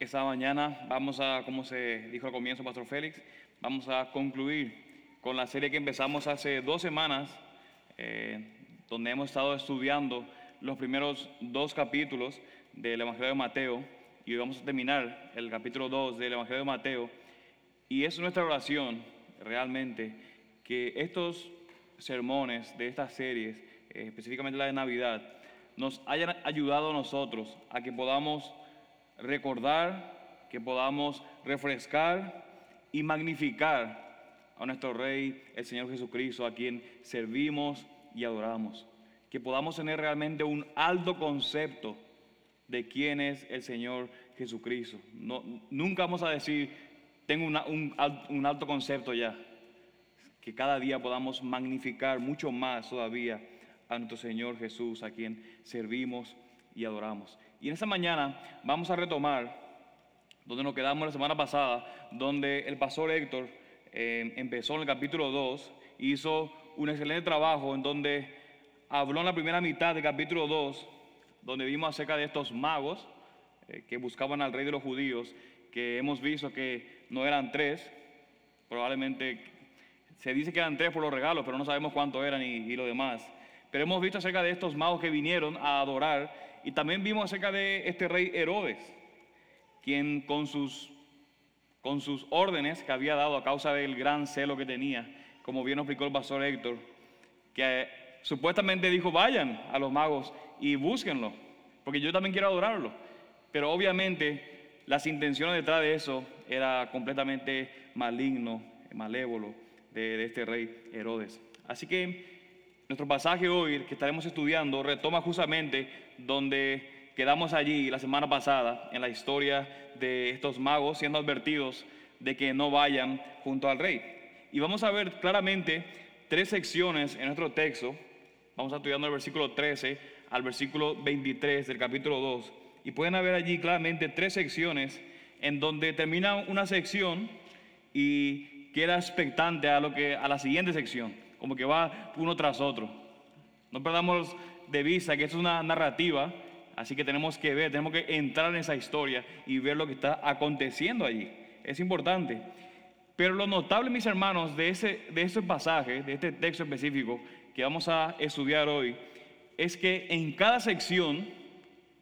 Esta mañana vamos a, como se dijo al comienzo, Pastor Félix, vamos a concluir con la serie que empezamos hace dos semanas, eh, donde hemos estado estudiando los primeros dos capítulos del Evangelio de Mateo y hoy vamos a terminar el capítulo 2 del Evangelio de Mateo. Y es nuestra oración realmente que estos sermones de estas series, eh, específicamente la de Navidad, nos hayan ayudado a nosotros a que podamos recordar, que podamos refrescar y magnificar a nuestro Rey, el Señor Jesucristo, a quien servimos y adoramos. Que podamos tener realmente un alto concepto de quién es el Señor Jesucristo. No, nunca vamos a decir, tengo un, un alto concepto ya. Que cada día podamos magnificar mucho más todavía a nuestro Señor Jesús, a quien servimos y adoramos. Y en esta mañana vamos a retomar donde nos quedamos la semana pasada, donde el pastor Héctor eh, empezó en el capítulo 2, hizo un excelente trabajo en donde habló en la primera mitad del capítulo 2, donde vimos acerca de estos magos eh, que buscaban al rey de los judíos, que hemos visto que no eran tres, probablemente se dice que eran tres por los regalos, pero no sabemos cuántos eran y, y lo demás. Pero hemos visto acerca de estos magos que vinieron a adorar y también vimos acerca de este rey Herodes, quien con sus, con sus órdenes que había dado a causa del gran celo que tenía, como bien explicó el pastor Héctor, que supuestamente dijo, vayan a los magos y búsquenlo, porque yo también quiero adorarlo. Pero obviamente las intenciones detrás de eso era completamente maligno, malévolo de, de este rey Herodes. Así que nuestro pasaje hoy que estaremos estudiando retoma justamente donde quedamos allí la semana pasada en la historia de estos magos siendo advertidos de que no vayan junto al rey. Y vamos a ver claramente tres secciones en nuestro texto. Vamos a estudiando el versículo 13 al versículo 23 del capítulo 2. Y pueden haber allí claramente tres secciones en donde termina una sección y queda expectante a, lo que, a la siguiente sección como que va uno tras otro. No perdamos de vista que es una narrativa, así que tenemos que ver, tenemos que entrar en esa historia y ver lo que está aconteciendo allí. Es importante. Pero lo notable, mis hermanos, de ese, de ese pasaje, de este texto específico que vamos a estudiar hoy, es que en cada sección,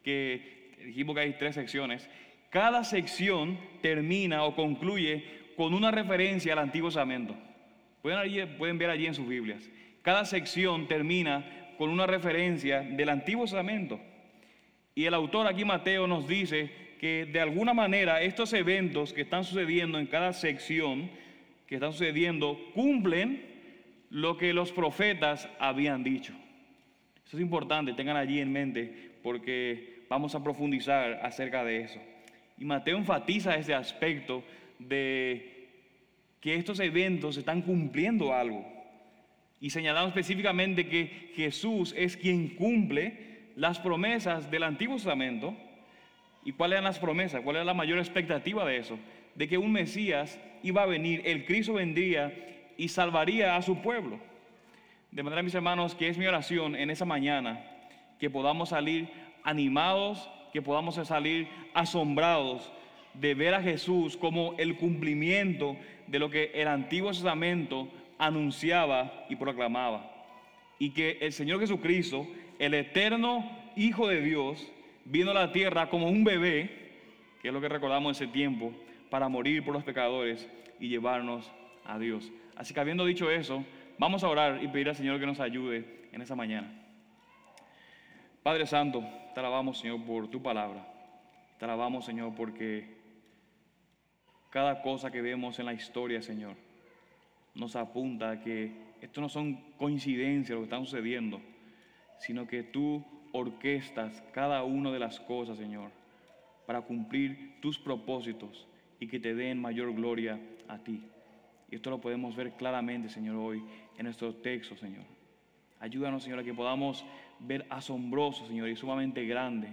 que dijimos que hay tres secciones, cada sección termina o concluye con una referencia al Antiguo Testamento. Pueden, ver allí en sus Biblias. Cada sección termina con una referencia del Antiguo Testamento. Y el autor aquí, Mateo, nos dice que de alguna manera estos eventos que están sucediendo en cada sección, que están sucediendo, cumplen lo que los profetas habían dicho. Eso es importante, tengan allí en mente, porque vamos a profundizar acerca de eso. Y Mateo enfatiza ese aspecto de que estos eventos están cumpliendo algo. Y señalamos específicamente que Jesús es quien cumple las promesas del Antiguo Testamento. ¿Y cuáles eran las promesas? ¿Cuál era la mayor expectativa de eso? De que un Mesías iba a venir, el Cristo vendría y salvaría a su pueblo. De manera, mis hermanos, que es mi oración en esa mañana, que podamos salir animados, que podamos salir asombrados de ver a Jesús como el cumplimiento de lo que el Antiguo Testamento anunciaba y proclamaba. Y que el Señor Jesucristo, el eterno Hijo de Dios, vino a la tierra como un bebé, que es lo que recordamos en ese tiempo, para morir por los pecadores y llevarnos a Dios. Así que habiendo dicho eso, vamos a orar y pedir al Señor que nos ayude en esa mañana. Padre Santo, te alabamos Señor por tu palabra. Te alabamos Señor porque cada cosa que vemos en la historia, Señor, nos apunta a que esto no son coincidencias lo que está sucediendo, sino que tú orquestas cada una de las cosas, Señor, para cumplir tus propósitos y que te den mayor gloria a ti. Y esto lo podemos ver claramente, Señor, hoy en nuestro texto, Señor. Ayúdanos, Señor, a que podamos ver asombroso, Señor, y sumamente grande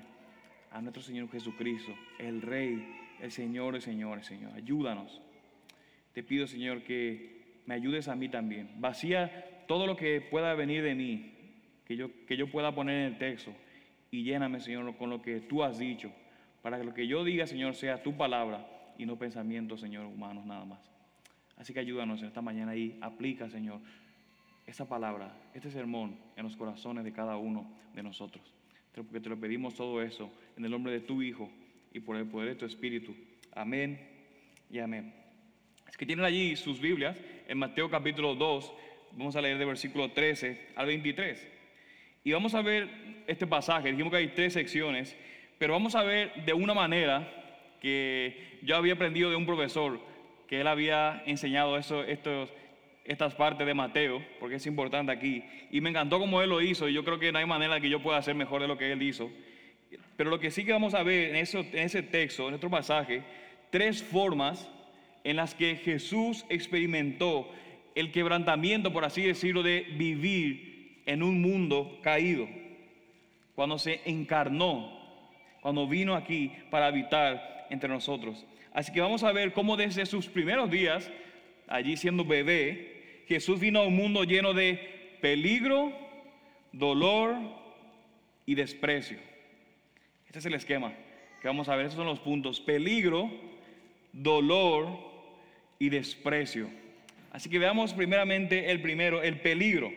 a nuestro Señor Jesucristo, el Rey el Señor de señores, Señor. Ayúdanos. Te pido, Señor, que me ayudes a mí también. Vacía todo lo que pueda venir de mí, que yo, que yo pueda poner en el texto, y lléname, Señor, con lo que tú has dicho, para que lo que yo diga, Señor, sea tu palabra y no pensamientos, Señor, humanos nada más. Así que ayúdanos en esta mañana y aplica, Señor, esta palabra, este sermón en los corazones de cada uno de nosotros. Porque te lo pedimos todo eso en el nombre de tu Hijo y por el poder de tu Espíritu. Amén y amén. Que tienen allí sus Biblias en Mateo capítulo 2. Vamos a leer de versículo 13 al 23. Y vamos a ver este pasaje. Dijimos que hay tres secciones, pero vamos a ver de una manera que yo había aprendido de un profesor que él había enseñado eso, estos, estas partes de Mateo, porque es importante aquí. Y me encantó cómo él lo hizo, y yo creo que no hay manera que yo pueda hacer mejor de lo que él hizo. Pero lo que sí que vamos a ver en, en ese texto, en nuestro pasaje, tres formas en las que Jesús experimentó el quebrantamiento, por así decirlo, de vivir en un mundo caído. Cuando se encarnó, cuando vino aquí para habitar entre nosotros. Así que vamos a ver cómo desde sus primeros días, allí siendo bebé, Jesús vino a un mundo lleno de peligro, dolor y desprecio. Este es el esquema que vamos a ver. Estos son los puntos. Peligro, dolor y desprecio. Así que veamos primeramente el primero, el peligro.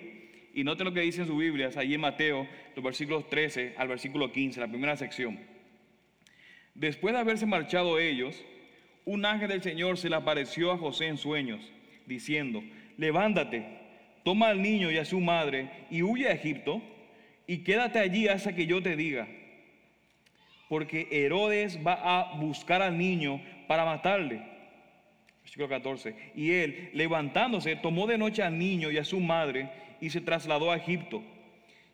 Y note lo que dice en su Biblia, allí en Mateo, los versículos 13 al versículo 15, la primera sección. Después de haberse marchado ellos, un ángel del Señor se le apareció a José en sueños, diciendo, levántate, toma al niño y a su madre y huye a Egipto y quédate allí hasta que yo te diga. Porque Herodes va a buscar al niño para matarle. Versículo 14. Y él, levantándose, tomó de noche al niño y a su madre y se trasladó a Egipto.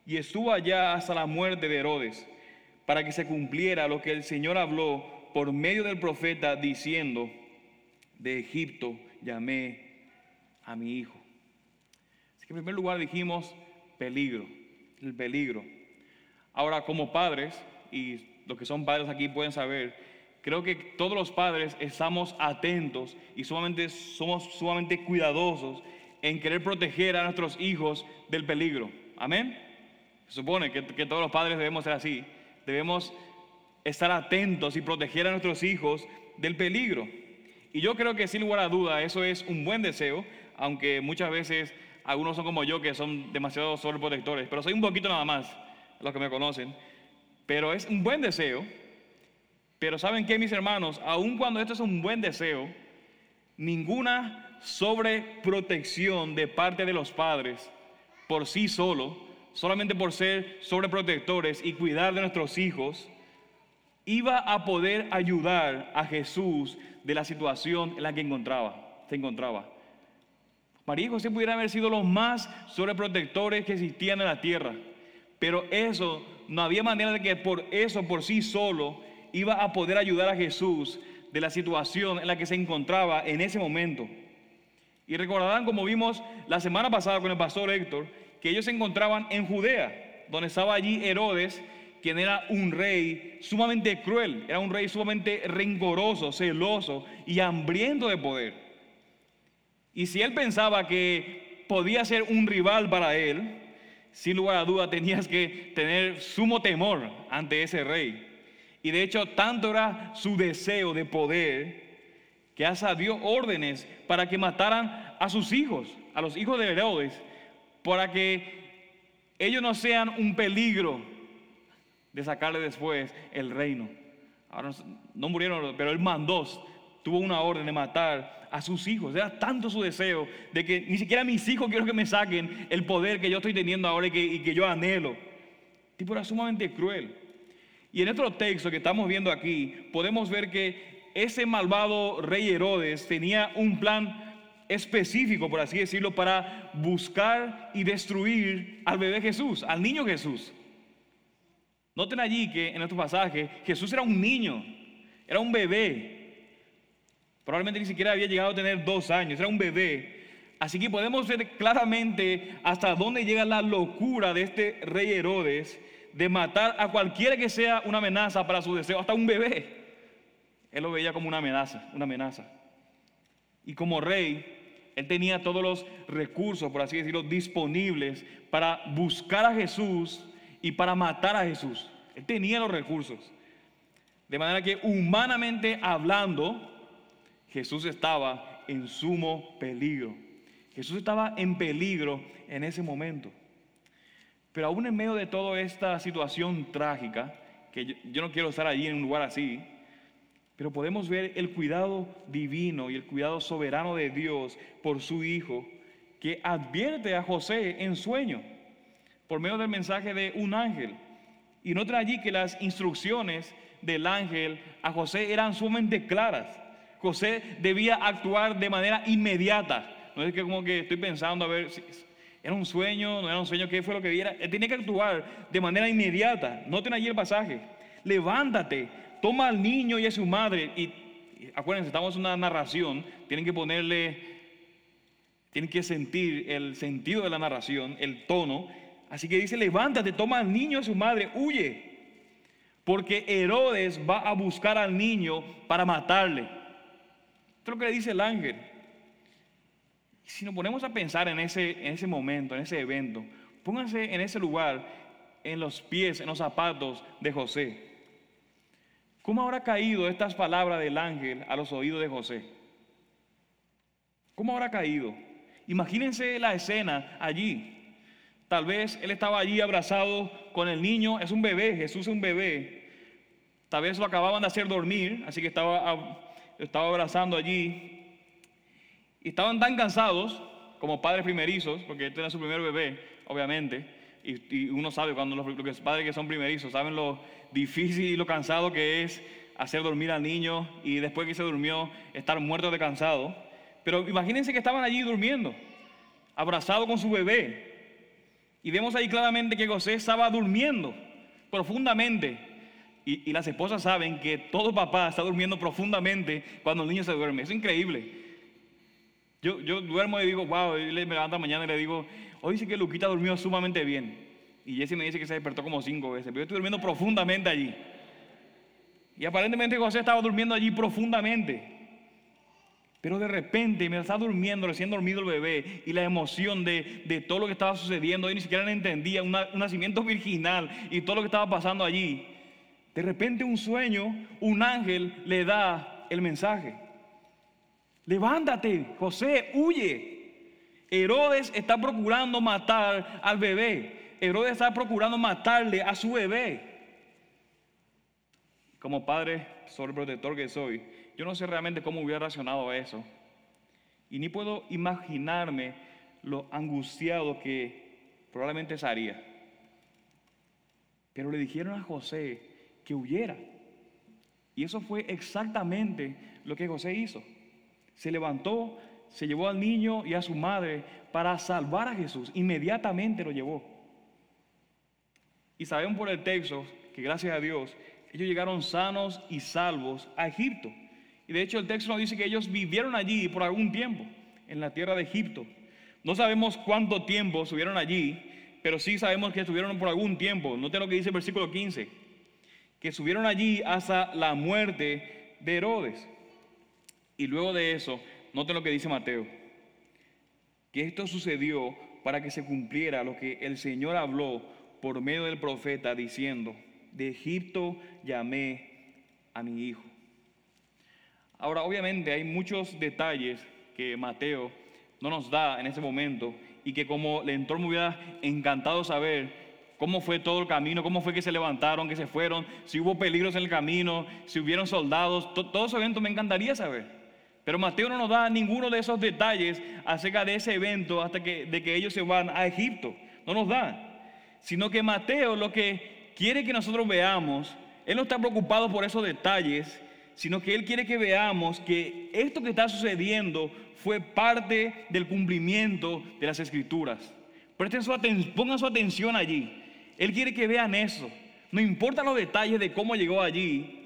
Y estuvo allá hasta la muerte de Herodes, para que se cumpliera lo que el Señor habló por medio del profeta diciendo, de Egipto llamé a mi hijo. Así que en primer lugar dijimos peligro, el peligro. Ahora como padres, y los que son padres aquí pueden saber, creo que todos los padres estamos atentos y sumamente, somos sumamente cuidadosos en querer proteger a nuestros hijos del peligro. Amén. Se supone que, que todos los padres debemos ser así. Debemos estar atentos y proteger a nuestros hijos del peligro. Y yo creo que sin lugar a duda eso es un buen deseo, aunque muchas veces algunos son como yo que son demasiado sobreprotectores, pero soy un poquito nada más, los que me conocen. Pero es un buen deseo pero ¿saben qué, mis hermanos? Aun cuando esto es un buen deseo, ninguna sobreprotección de parte de los padres por sí solo, solamente por ser sobreprotectores y cuidar de nuestros hijos, iba a poder ayudar a Jesús de la situación en la que encontraba, se encontraba. María y José pudieran haber sido los más sobreprotectores que existían en la tierra, pero eso no había manera de que por eso por sí solo iba a poder ayudar a Jesús de la situación en la que se encontraba en ese momento. Y recordarán, como vimos la semana pasada con el pastor Héctor, que ellos se encontraban en Judea, donde estaba allí Herodes, quien era un rey sumamente cruel, era un rey sumamente rencoroso, celoso y hambriento de poder. Y si él pensaba que podía ser un rival para él, sin lugar a duda tenías que tener sumo temor ante ese rey. Y de hecho, tanto era su deseo de poder que hasta dio órdenes para que mataran a sus hijos, a los hijos de Herodes, para que ellos no sean un peligro de sacarle después el reino. Ahora no murieron, pero él mandó, tuvo una orden de matar a sus hijos. Era tanto su deseo de que ni siquiera mis hijos quiero que me saquen el poder que yo estoy teniendo ahora y que, y que yo anhelo. El tipo era sumamente cruel. Y en otro texto que estamos viendo aquí, podemos ver que ese malvado rey Herodes tenía un plan específico, por así decirlo, para buscar y destruir al bebé Jesús, al niño Jesús. Noten allí que en nuestro pasaje Jesús era un niño, era un bebé. Probablemente ni siquiera había llegado a tener dos años, era un bebé. Así que podemos ver claramente hasta dónde llega la locura de este rey Herodes de matar a cualquiera que sea una amenaza para su deseo, hasta un bebé. Él lo veía como una amenaza, una amenaza. Y como rey, él tenía todos los recursos, por así decirlo, disponibles para buscar a Jesús y para matar a Jesús. Él tenía los recursos. De manera que humanamente hablando, Jesús estaba en sumo peligro. Jesús estaba en peligro en ese momento. Pero aún en medio de toda esta situación trágica, que yo, no quiero estar allí en un lugar así, pero podemos ver el cuidado divino y el cuidado soberano de Dios por su Hijo, que advierte a José en sueño, por medio del mensaje de un ángel. Y nota allí que las instrucciones del ángel a José eran sumamente claras. José debía actuar de manera inmediata. No es que como que estoy pensando a ver si era un sueño, no era un sueño, qué fue lo que viera. Él tenía que actuar de manera inmediata. Noten allí el pasaje. Levántate, toma al niño y a su madre. Y, acuérdense, estamos en una narración, tienen que ponerle, tienen que sentir el sentido de la narración, el tono. Así que dice, levántate, toma al niño y a su madre, huye. Porque Herodes va a buscar al niño para matarle. Esto es lo que le dice el ángel. Si nos ponemos a pensar en ese, en ese momento, en ese evento, pónganse en ese lugar, en los pies, en los zapatos de José. ¿Cómo habrá caído estas palabras del ángel a los oídos de José? ¿Cómo habrá caído? Imagínense la escena allí. Tal vez él estaba allí abrazado con el niño, es un bebé, Jesús es un bebé. Tal vez lo acababan de hacer dormir, así que estaba, estaba abrazando allí y estaban tan cansados como padres primerizos, porque este era su primer bebé, obviamente, y, uno sabe cuando los, padres que son primerizos saben lo difícil y lo cansado que es hacer dormir al niño y después que se durmió estar muerto de cansado. Pero imagínense que estaban allí durmiendo, abrazados con su bebé. Y vemos ahí claramente que José estaba durmiendo profundamente. Y las esposas saben que todo papá está durmiendo profundamente cuando el niño se duerme. Es increíble. Yo, yo duermo y digo, wow, y me levanto mañana y le digo, hoy sí que Luquita durmió sumamente bien. Y Jesse me dice que se despertó como cinco veces, pero yo estoy durmiendo profundamente allí. Y aparentemente José estaba durmiendo allí profundamente. Pero de repente, mientras estaba durmiendo, recién dormido el bebé, y la emoción de, de todo lo que estaba sucediendo, y ni siquiera entendía, un nacimiento virginal y todo lo que estaba pasando allí, de repente un sueño, un ángel le da el mensaje. Levántate, José, huye. Herodes está procurando matar al bebé. Herodes está procurando matarle a su bebé. Como padre sobreprotector que soy, yo no sé realmente cómo hubiera reaccionado a eso. Y ni puedo imaginarme lo angustiado que probablemente se. Pero le dijeron a José que huyera. Y eso fue exactamente lo que José hizo se levantó, se llevó al niño y a su madre para salvar a Jesús. Inmediatamente lo llevó. Y sabemos por el texto que gracias a Dios ellos llegaron sanos y salvos a Egipto. Y de hecho el texto nos dice que ellos vivieron allí por algún tiempo, en la tierra de Egipto. No sabemos cuánto tiempo estuvieron allí, pero sí sabemos que estuvieron por algún tiempo. Noten lo que dice el versículo 15, que estuvieron allí hasta la muerte de Herodes. Y luego de eso, noten lo que dice Mateo, que esto sucedió para que se cumpliera lo que el Señor habló por medio del profeta diciendo, de Egipto llamé a mi hijo. Ahora, obviamente hay muchos detalles que Mateo no nos da en ese momento y que como le entró me hubiera encantado saber cómo fue todo el camino, cómo fue que se levantaron, que se fueron, si hubo peligros en el camino, si hubieron soldados, todo ese evento me encantaría saber. Pero Mateo no nos da ninguno de esos detalles acerca de ese evento hasta que, de que ellos se van a Egipto. No nos da. Sino que Mateo lo que quiere que nosotros veamos, él no está preocupado por esos detalles, sino que él quiere que veamos que esto que está sucediendo fue parte del cumplimiento de las escrituras. Presten su pongan su atención allí. Él quiere que vean eso. No importa los detalles de cómo llegó allí,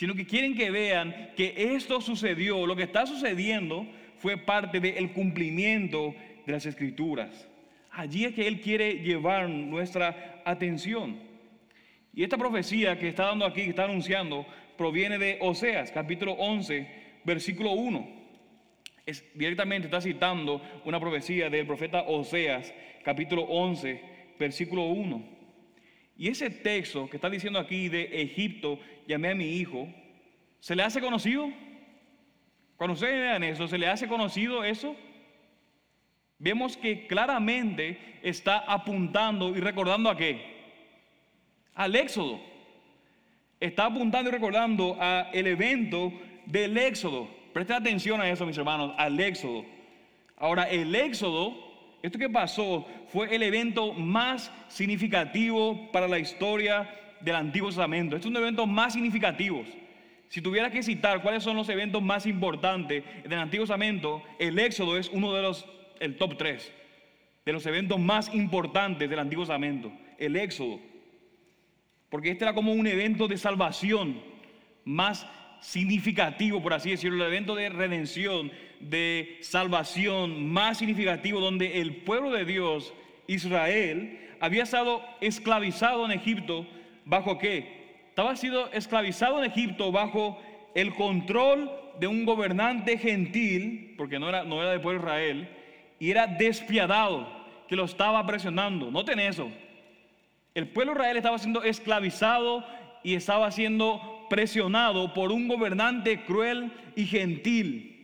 sino que quieren que vean que esto sucedió, lo que está sucediendo fue parte del cumplimiento de las escrituras. Allí es que Él quiere llevar nuestra atención. Y esta profecía que está dando aquí, que está anunciando, proviene de Oseas, capítulo 11, versículo 1. Es, directamente está citando una profecía del profeta Oseas, capítulo 11, versículo 1. Y ese texto que está diciendo aquí de Egipto, llamé a mi hijo, ¿se le hace conocido? Cuando ustedes vean eso, ¿se le hace conocido eso? Vemos que claramente está apuntando y recordando a qué? Al Éxodo. Está apuntando y recordando al evento del Éxodo. Presten atención a eso, mis hermanos, al Éxodo. Ahora, el Éxodo esto que pasó fue el evento más significativo para la historia del Antiguo Testamento. Este es los eventos más significativos. Si tuviera que citar cuáles son los eventos más importantes del Antiguo Testamento, el Éxodo es uno de los, el top 3, de los eventos más importantes del Antiguo Testamento. El Éxodo. Porque este era como un evento de salvación más significativo, por así decirlo, el evento de redención, de salvación más significativo, donde el pueblo de Dios, Israel, había estado esclavizado en Egipto, ¿bajo qué? Estaba sido esclavizado en Egipto bajo el control de un gobernante gentil, porque no era, no era del pueblo de Israel, y era despiadado, que lo estaba presionando. Noten eso. El pueblo de Israel estaba siendo esclavizado y estaba siendo presionado por un gobernante cruel y gentil.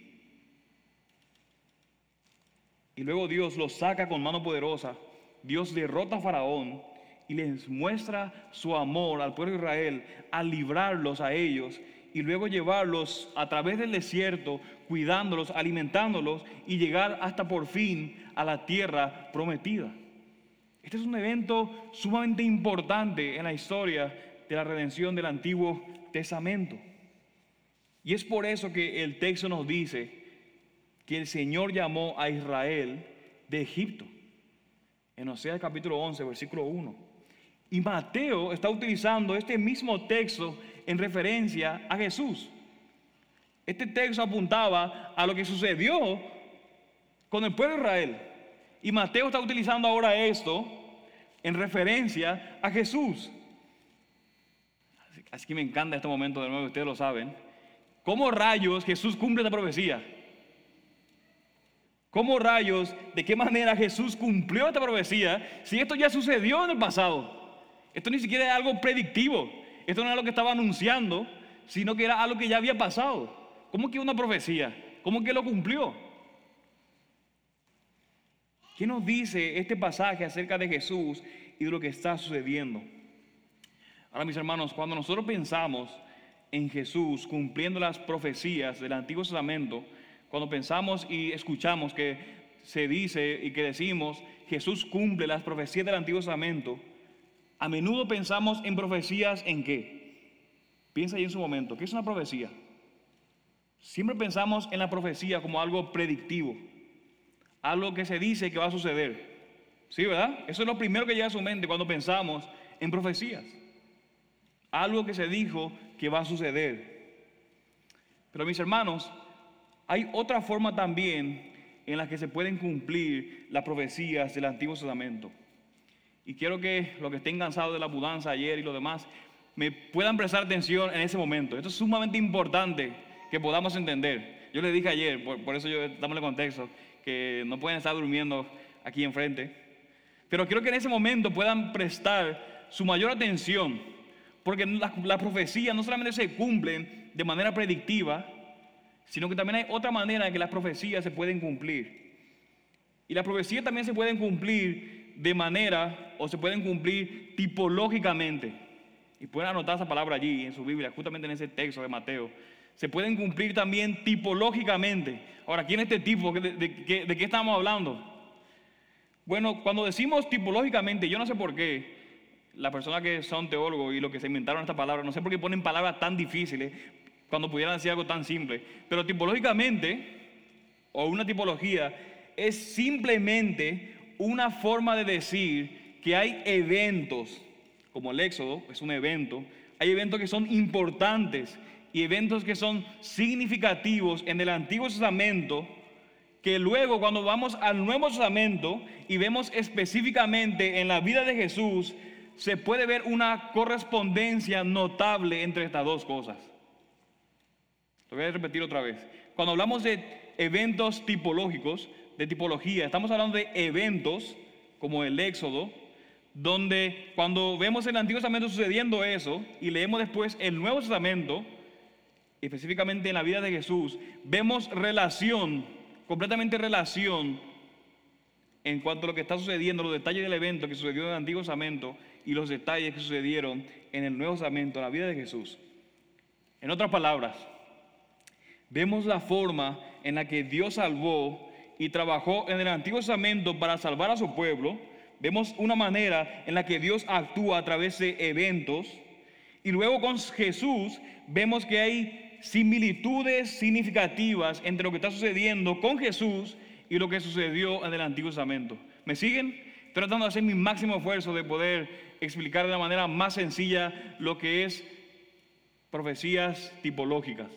Y luego Dios los saca con mano poderosa. Dios derrota a Faraón y les muestra su amor al pueblo de Israel al librarlos a ellos y luego llevarlos a través del desierto, cuidándolos, alimentándolos y llegar hasta por fin a la tierra prometida. Este es un evento sumamente importante en la historia de la redención del Antiguo Testamento. Y es por eso que el texto nos dice que el Señor llamó a Israel de Egipto. En Oseas capítulo 11, versículo 1. Y Mateo está utilizando este mismo texto en referencia a Jesús. Este texto apuntaba a lo que sucedió con el pueblo de Israel. Y Mateo está utilizando ahora esto en referencia a Jesús. Así que me encanta este momento de nuevo, ustedes lo saben. ¿Cómo rayos Jesús cumple esta profecía? ¿Cómo rayos, de qué manera Jesús cumplió esta profecía si esto ya sucedió en el pasado? Esto ni siquiera es algo predictivo. Esto no era lo que estaba anunciando, sino que era algo que ya había pasado. ¿Cómo que una profecía? ¿Cómo que lo cumplió? ¿Qué nos dice este pasaje acerca de Jesús y de lo que está sucediendo? Ahora, mis hermanos, cuando nosotros pensamos en Jesús cumpliendo las profecías del Antiguo Testamento, cuando pensamos y escuchamos que se dice y que decimos Jesús cumple las profecías del Antiguo Testamento, a menudo pensamos en profecías en qué. Piensa ahí en su momento, ¿qué es una profecía? Siempre pensamos en la profecía como algo predictivo, algo que se dice que va a suceder. ¿Sí, verdad? Eso es lo primero que llega a su mente cuando pensamos en profecías algo que se dijo que va a suceder. Pero mis hermanos, hay otra forma también en la que se pueden cumplir las profecías del Antiguo Testamento. Y quiero que los que estén cansados de la mudanza ayer y lo demás, me puedan prestar atención en ese momento. Esto es sumamente importante que podamos entender. Yo les dije ayer, por, eso yo el contexto, que no pueden estar durmiendo aquí enfrente. Pero quiero que en ese momento puedan prestar su mayor atención porque las profecías no solamente se cumplen de manera predictiva, sino que también hay otra manera en que las profecías se pueden cumplir. Y las profecías también se pueden cumplir de manera, o se pueden cumplir tipológicamente. Y pueden anotar esa palabra allí en su Biblia, justamente en ese texto de Mateo. Se pueden cumplir también tipológicamente. Ahora, ¿quién es este tipo? ¿De, de qué estamos hablando? Bueno, cuando decimos tipológicamente, yo no sé por qué, las personas que son teólogos y los que se inventaron esta palabra, no sé por qué ponen palabras tan difíciles cuando pudieran decir algo tan simple, pero tipológicamente, o una tipología, es simplemente una forma de decir que hay eventos, como el Éxodo es un evento, hay eventos que son importantes y eventos que son significativos en el Antiguo Testamento, que luego cuando vamos al Nuevo Testamento y vemos específicamente en la vida de Jesús, se puede ver una correspondencia notable entre estas dos cosas. Lo voy a repetir otra vez. Cuando hablamos de eventos tipológicos, de tipología, estamos hablando de eventos como el Éxodo, donde cuando vemos el Antiguo Testamento sucediendo eso y leemos después el Nuevo Testamento, específicamente en la vida de Jesús, vemos relación, completamente relación en cuanto a lo que está sucediendo, los detalles del evento que sucedió en el Antiguo Testamento y los detalles que sucedieron en el Nuevo Testamento, en la vida de Jesús. En otras palabras, vemos la forma en la que Dios salvó y trabajó en el Antiguo Testamento para salvar a su pueblo, Vemos una manera en la que Dios actúa a través de eventos. Y luego con Jesús vemos que hay similitudes significativas entre lo que está sucediendo con Jesús y lo que sucedió en el Antiguo Testamento. ¿Me siguen? Tratando de hacer mi máximo esfuerzo de poder explicar de la manera más sencilla lo que es profecías tipológicas.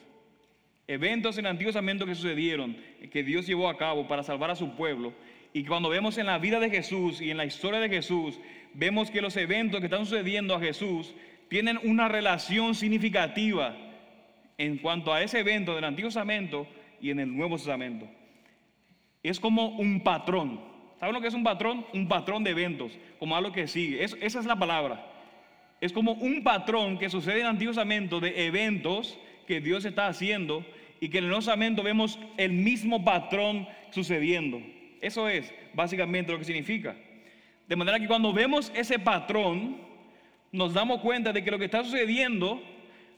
Eventos en el Antiguo Testamento que sucedieron, que Dios llevó a cabo para salvar a su pueblo y cuando vemos en la vida de Jesús y en la historia de Jesús, vemos que los eventos que están sucediendo a Jesús tienen una relación significativa en cuanto a ese evento del Antiguo Testamento y en el Nuevo Testamento. Es como un patrón. ¿Saben lo que es un patrón? Un patrón de eventos, como algo que sigue. esa es la palabra. Es como un patrón que sucede en el Antiguo Testamento de eventos que Dios está haciendo y que en el Nuevo vemos el mismo patrón sucediendo. Eso es básicamente lo que significa. De manera que cuando vemos ese patrón, nos damos cuenta de que lo que está sucediendo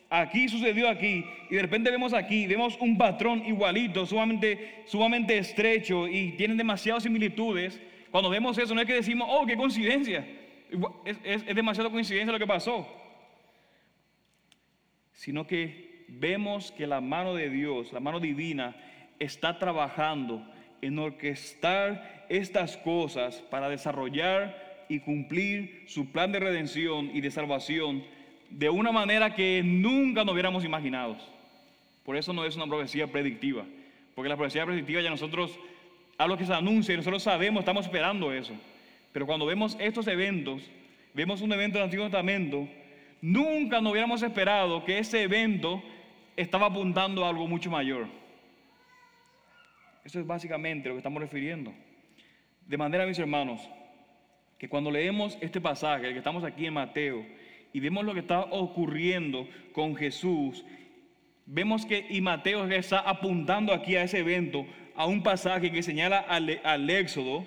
aquí sucedió aquí y de repente vemos aquí, vemos un patrón igualito, sumamente, sumamente estrecho y tienen demasiadas similitudes. Cuando vemos eso no es que decimos, oh, qué coincidencia, es, es, es demasiada coincidencia lo que pasó, sino que vemos que la mano de Dios, la mano divina, está trabajando en orquestar estas cosas para desarrollar y cumplir su plan de redención y de salvación de una manera que nunca nos hubiéramos imaginado. Por eso no es una profecía predictiva, porque la profecía predictiva ya nosotros, a lo que se anuncia, nosotros sabemos, estamos esperando eso. Pero cuando vemos estos eventos, vemos un evento del Antiguo Testamento, nunca nos hubiéramos esperado que ese evento estaba apuntando a algo mucho mayor. Eso es básicamente lo que estamos refiriendo. De manera, mis hermanos, que cuando leemos este pasaje, el que estamos aquí en Mateo, y vemos lo que está ocurriendo con Jesús, vemos que y Mateo está apuntando aquí a ese evento, a un pasaje que señala al, al Éxodo,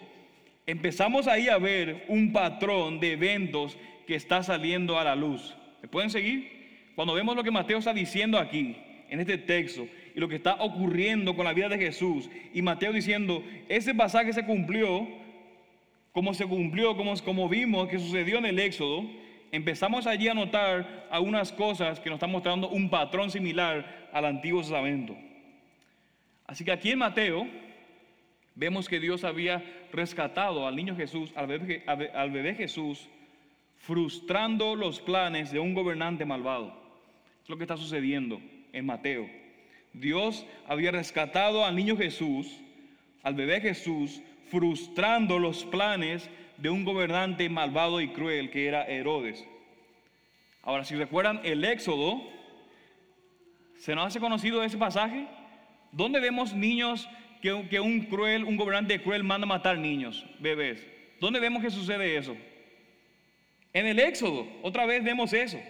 empezamos ahí a ver un patrón de eventos que está saliendo a la luz. ¿Me pueden seguir? Cuando vemos lo que Mateo está diciendo aquí, en este texto, y lo que está ocurriendo con la vida de Jesús. Y Mateo diciendo, ese pasaje se cumplió como se cumplió, como, como vimos que sucedió en el Éxodo. Empezamos allí a notar algunas cosas que nos están mostrando un patrón similar al Antiguo Testamento. Así que aquí en Mateo vemos que Dios había rescatado al niño Jesús, al bebé, al bebé Jesús, frustrando los planes de un gobernante malvado. Es lo que está sucediendo en Mateo. Dios había rescatado al niño Jesús, al bebé Jesús, frustrando los planes de un gobernante malvado y cruel que era Herodes. Ahora, si recuerdan el Éxodo, ¿se nos hace conocido ese pasaje? ¿Dónde vemos niños que, un cruel, un gobernante cruel manda matar niños, bebés? ¿Dónde vemos que sucede eso? En el Éxodo, otra vez vemos eso.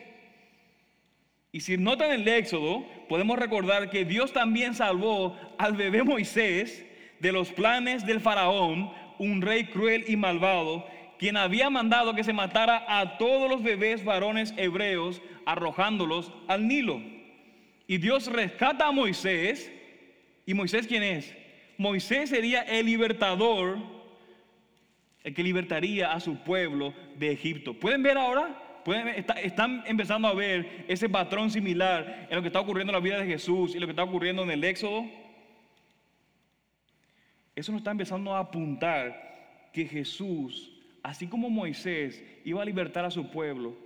Y si notan el Éxodo, podemos recordar que Dios también salvó al bebé Moisés de los planes del faraón, un rey cruel y malvado, quien había mandado que se matara a todos los bebés varones hebreos, arrojándolos al Nilo. Y Dios rescata a Moisés. ¿Y Moisés quién es? Moisés sería el libertador, el que libertaría a su pueblo de Egipto. ¿Pueden ver ahora? Están empezando a ver ese patrón similar en lo que está ocurriendo en la vida de Jesús y lo que está ocurriendo en el Éxodo. Eso nos está empezando a apuntar que Jesús, así como Moisés iba a libertar a su pueblo,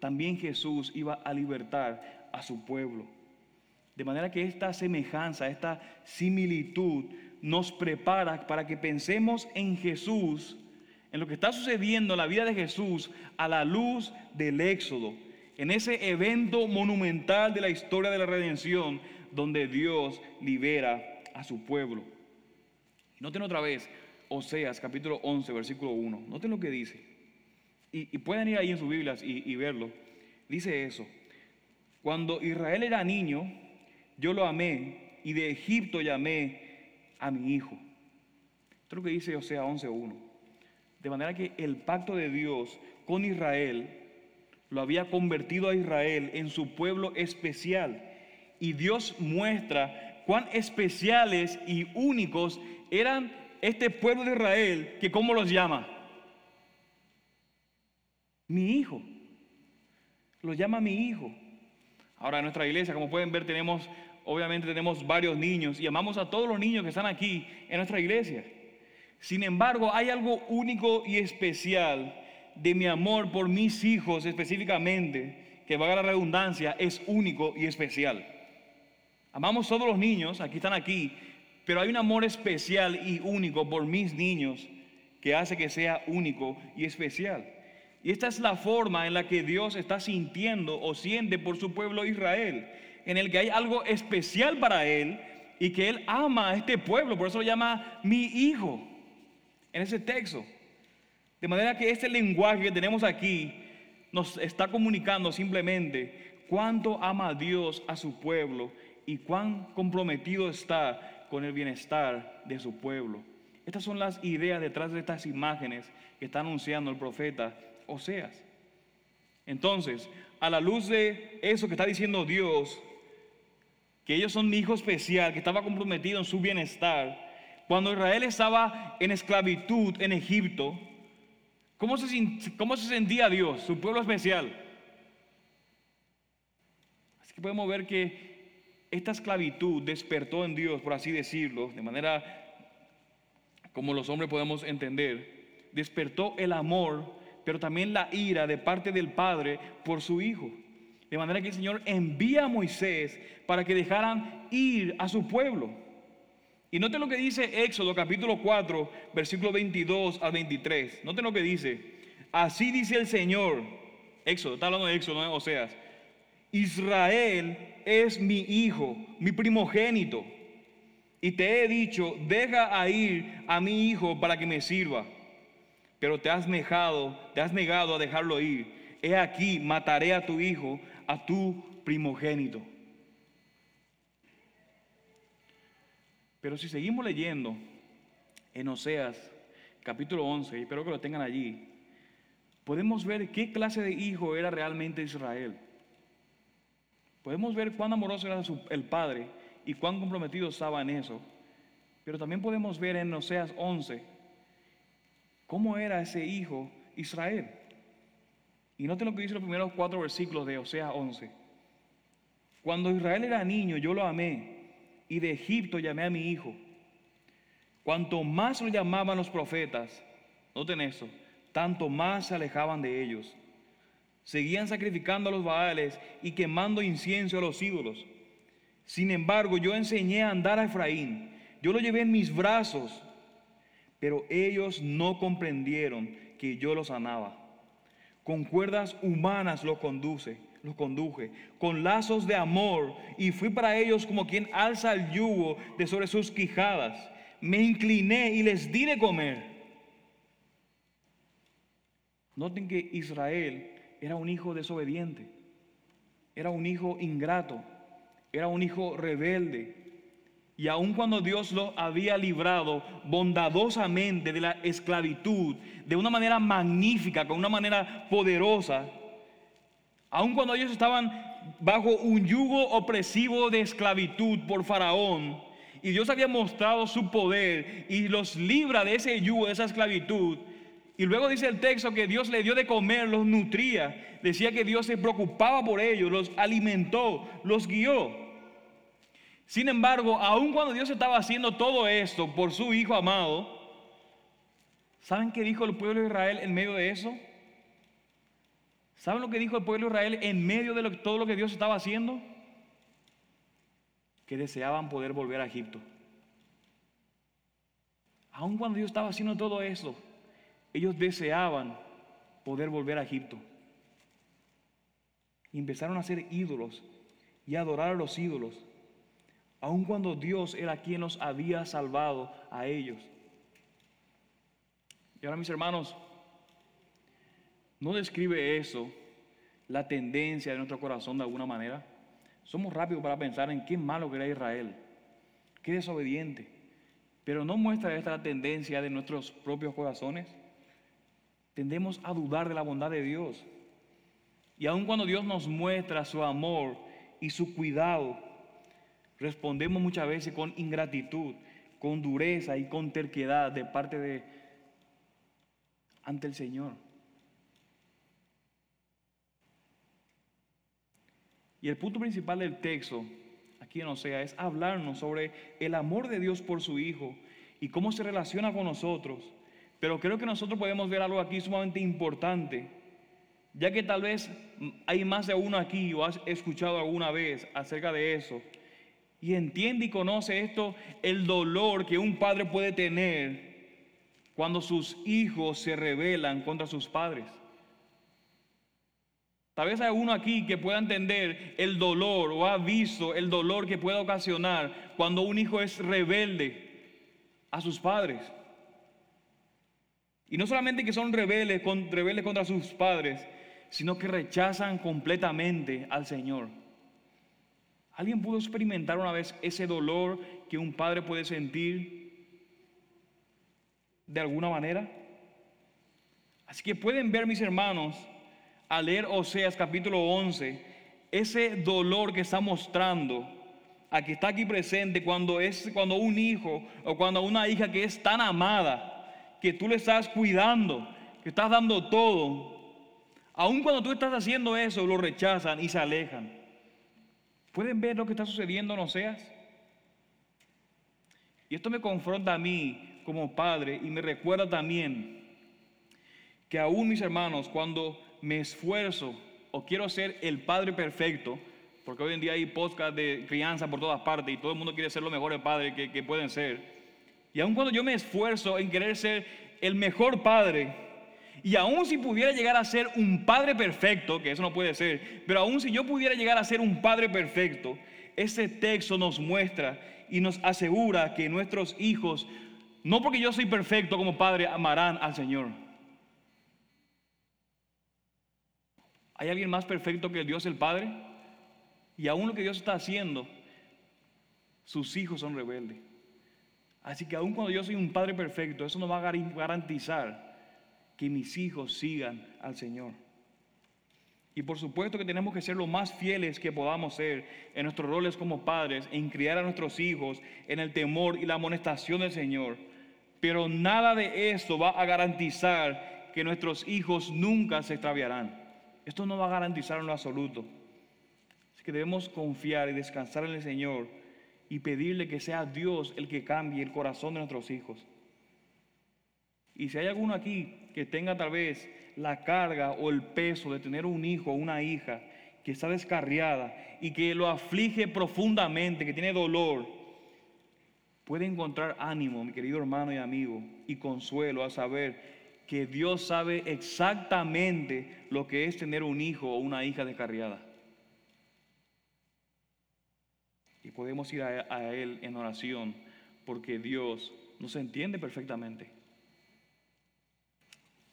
también Jesús iba a libertar a su pueblo. De manera que esta semejanza, esta similitud nos prepara para que pensemos en Jesús en lo que está sucediendo en la vida de Jesús a la luz del Éxodo, en ese evento monumental de la historia de la redención donde Dios libera a su pueblo. Noten otra vez Oseas capítulo 11 versículo 1. Noten lo que dice. Y, pueden ir ahí en sus Biblias y, verlo. Dice eso. Cuando Israel era niño, yo lo amé y de Egipto llamé a mi hijo. Esto es lo que dice Osea 11.1. De manera que el pacto de Dios con Israel lo había convertido a Israel en su pueblo especial. Y Dios muestra cuán especiales y únicos eran este pueblo de Israel, que ¿cómo los llama? Mi hijo. Lo llama mi hijo. Ahora en nuestra iglesia, como pueden ver, tenemos, obviamente tenemos varios niños y amamos a todos los niños que están aquí en nuestra iglesia. Sin embargo, hay algo único y especial de mi amor por mis hijos específicamente, que valga la redundancia, es único y especial. Amamos todos los niños, aquí están aquí, pero hay un amor especial y único por mis niños que hace que sea único y especial. Y esta es la forma en la que Dios está sintiendo o siente por su pueblo Israel, en el que hay algo especial para Él y que Él ama a este pueblo, por eso lo llama mi hijo en ese texto. De manera que este lenguaje que tenemos aquí nos está comunicando simplemente cuánto ama Dios a su pueblo y cuán comprometido está con el bienestar de su pueblo. Estas son las ideas detrás de estas imágenes que está anunciando el profeta Oseas. Entonces, a la luz de eso que está diciendo Dios, que ellos son mi hijo especial, que estaba comprometido en su bienestar, cuando Israel estaba en esclavitud en Egipto, ¿cómo se, sentía Dios, su pueblo especial? Así que podemos ver que esta esclavitud despertó en Dios, por así decirlo, de manera como los hombres podemos entender, despertó el amor, pero también la ira de parte del Padre por su Hijo. De manera que el Señor envía a Moisés para que dejaran ir a su pueblo. Y noten lo que dice Éxodo capítulo 4, versículo 22 al 23. Noten lo que dice. Así dice el Señor. Éxodo, está hablando de Éxodo, no de Oseas. Israel es mi hijo, mi primogénito. Y te he dicho, deja a ir a mi hijo para que me sirva. Pero te has negado, te has negado a dejarlo ir. He aquí, mataré a tu hijo, a tu primogénito. Pero si seguimos leyendo en Oseas capítulo 11, y espero que lo tengan allí, podemos ver qué clase de hijo era realmente Israel. Podemos ver cuán amoroso era el padre y cuán comprometido estaba en eso. Pero también podemos ver en Oseas 11 cómo era ese hijo Israel. Y noten lo que dice los primeros cuatro versículos de Oseas 11. Cuando Israel era niño, yo lo amé y de Egipto llamé a mi hijo. Cuanto más lo llamaban los profetas, noten eso, tanto más se alejaban de ellos. Seguían sacrificando a los baales y quemando incienso a los ídolos. Sin embargo, yo enseñé a andar a Efraín. Yo lo llevé en mis brazos, pero ellos no comprendieron que yo los sanaba. Con cuerdas humanas los conduce los conduje con lazos de amor y fui para ellos como quien alza el yugo de sobre sus quijadas. Me incliné y les di de comer. Noten que Israel era un hijo desobediente, era un hijo ingrato, era un hijo rebelde. Y aun cuando Dios lo había librado bondadosamente de la esclavitud, de una manera magnífica, con una manera poderosa, Aun cuando ellos estaban bajo un yugo opresivo de esclavitud por Faraón, y Dios había mostrado su poder y los libra de ese yugo, de esa esclavitud, y luego dice el texto que Dios le dio de comer, los nutría, decía que Dios se preocupaba por ellos, los alimentó, los guió. Sin embargo, aun cuando Dios estaba haciendo todo esto por su Hijo amado, ¿saben qué dijo el pueblo de Israel en medio de eso? ¿Saben lo que dijo el pueblo de Israel en medio de todo lo que Dios estaba haciendo? Que deseaban poder volver a Egipto. Aun cuando Dios estaba haciendo todo eso, ellos deseaban poder volver a Egipto. Empezaron a hacer ídolos y a adorar a los ídolos, aun cuando Dios era quien los había salvado a ellos. Y ahora mis hermanos, ¿No describe eso la tendencia de nuestro corazón de alguna manera? Somos rápidos para pensar en qué malo que era Israel, qué desobediente. Pero ¿no muestra esta tendencia de nuestros propios corazones? Tendemos a dudar de la bondad de Dios. Y aun cuando Dios nos muestra su amor y su cuidado, respondemos muchas veces con ingratitud, con dureza y con terquedad de parte de ante el Señor. Y el punto principal del texto, aquí en Osea, es hablarnos sobre el amor de Dios por su Hijo y cómo se relaciona con nosotros. Pero creo que nosotros podemos ver algo aquí sumamente importante, ya que tal vez hay más de uno aquí o has escuchado alguna vez acerca de eso. Y entiende y conoce esto, el dolor que un padre puede tener cuando sus hijos se rebelan contra sus padres. Tal vez hay uno aquí que pueda entender el dolor o ha visto el dolor que puede ocasionar cuando un hijo es rebelde a sus padres. Y no solamente que son rebeldes, rebeldes contra sus padres, sino que rechazan completamente al Señor. ¿Alguien pudo experimentar una vez ese dolor que un padre puede sentir de alguna manera? Así que pueden ver, mis hermanos, al leer Oseas capítulo 11, ese dolor que está mostrando, a que está aquí presente cuando es cuando un hijo o cuando una hija que es tan amada, que tú le estás cuidando, que estás dando todo, aun cuando tú estás haciendo eso, lo rechazan y se alejan. ¿Pueden ver lo que está sucediendo en Oseas? Y esto me confronta a mí como padre y me recuerda también que aún mis hermanos, cuando me esfuerzo o quiero ser el padre perfecto, porque hoy en día hay podcast de crianza por todas partes y todo el mundo quiere ser los mejores padres que, que pueden ser. Y aun cuando yo me esfuerzo en querer ser el mejor padre, y aun si pudiera llegar a ser un padre perfecto, que eso no puede ser, pero aun si yo pudiera llegar a ser un padre perfecto, ese texto nos muestra y nos asegura que nuestros hijos, no porque yo soy perfecto como padre, amarán al Señor. ¿Hay alguien más perfecto que Dios el Padre? Y aún lo que Dios está haciendo, sus hijos son rebeldes. Así que aún cuando yo soy un Padre perfecto, eso no va a garantizar que mis hijos sigan al Señor. Y por supuesto que tenemos que ser lo más fieles que podamos ser en nuestros roles como padres, en criar a nuestros hijos en el temor y la amonestación del Señor. Pero nada de esto va a garantizar que nuestros hijos nunca se extraviarán. Esto no va a garantizar en lo absoluto. Así que debemos confiar y descansar en el Señor y pedirle que sea Dios el que cambie el corazón de nuestros hijos. Y si hay alguno aquí que tenga tal vez la carga o el peso de tener un hijo o una hija que está descarriada y que lo aflige profundamente, que tiene dolor, puede encontrar ánimo, mi querido hermano y amigo, y consuelo a saber que Dios sabe exactamente lo que es tener un hijo o una hija descarriada. Y podemos ir a, Él en oración porque Dios nos entiende perfectamente.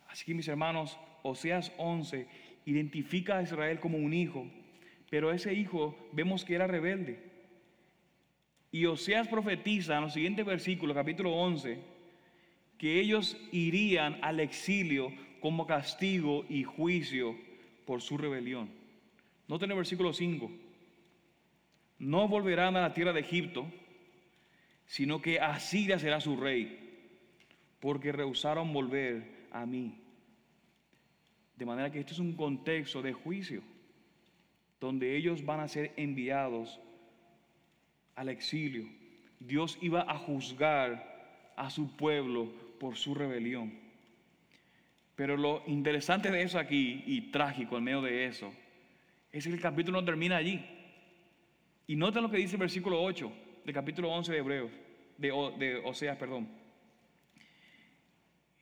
Así que mis hermanos, Oseas 11 identifica a Israel como un hijo, pero ese hijo vemos que era rebelde. Y Oseas profetiza en los siguientes versículos, capítulo 11, que ellos irían al exilio como castigo y juicio por su rebelión. Noten el versículo 5. No volverán a la tierra de Egipto, sino que Asiria será su rey, porque rehusaron volver a mí. De manera que este es un contexto de juicio, donde ellos van a ser enviados al exilio. Dios iba a juzgar a su pueblo por su rebelión. Pero lo interesante de eso aquí y trágico en medio de eso es que el capítulo no termina allí. Y noten lo que dice el versículo 8 del capítulo 11 de Hebreos, de, Oseas, perdón.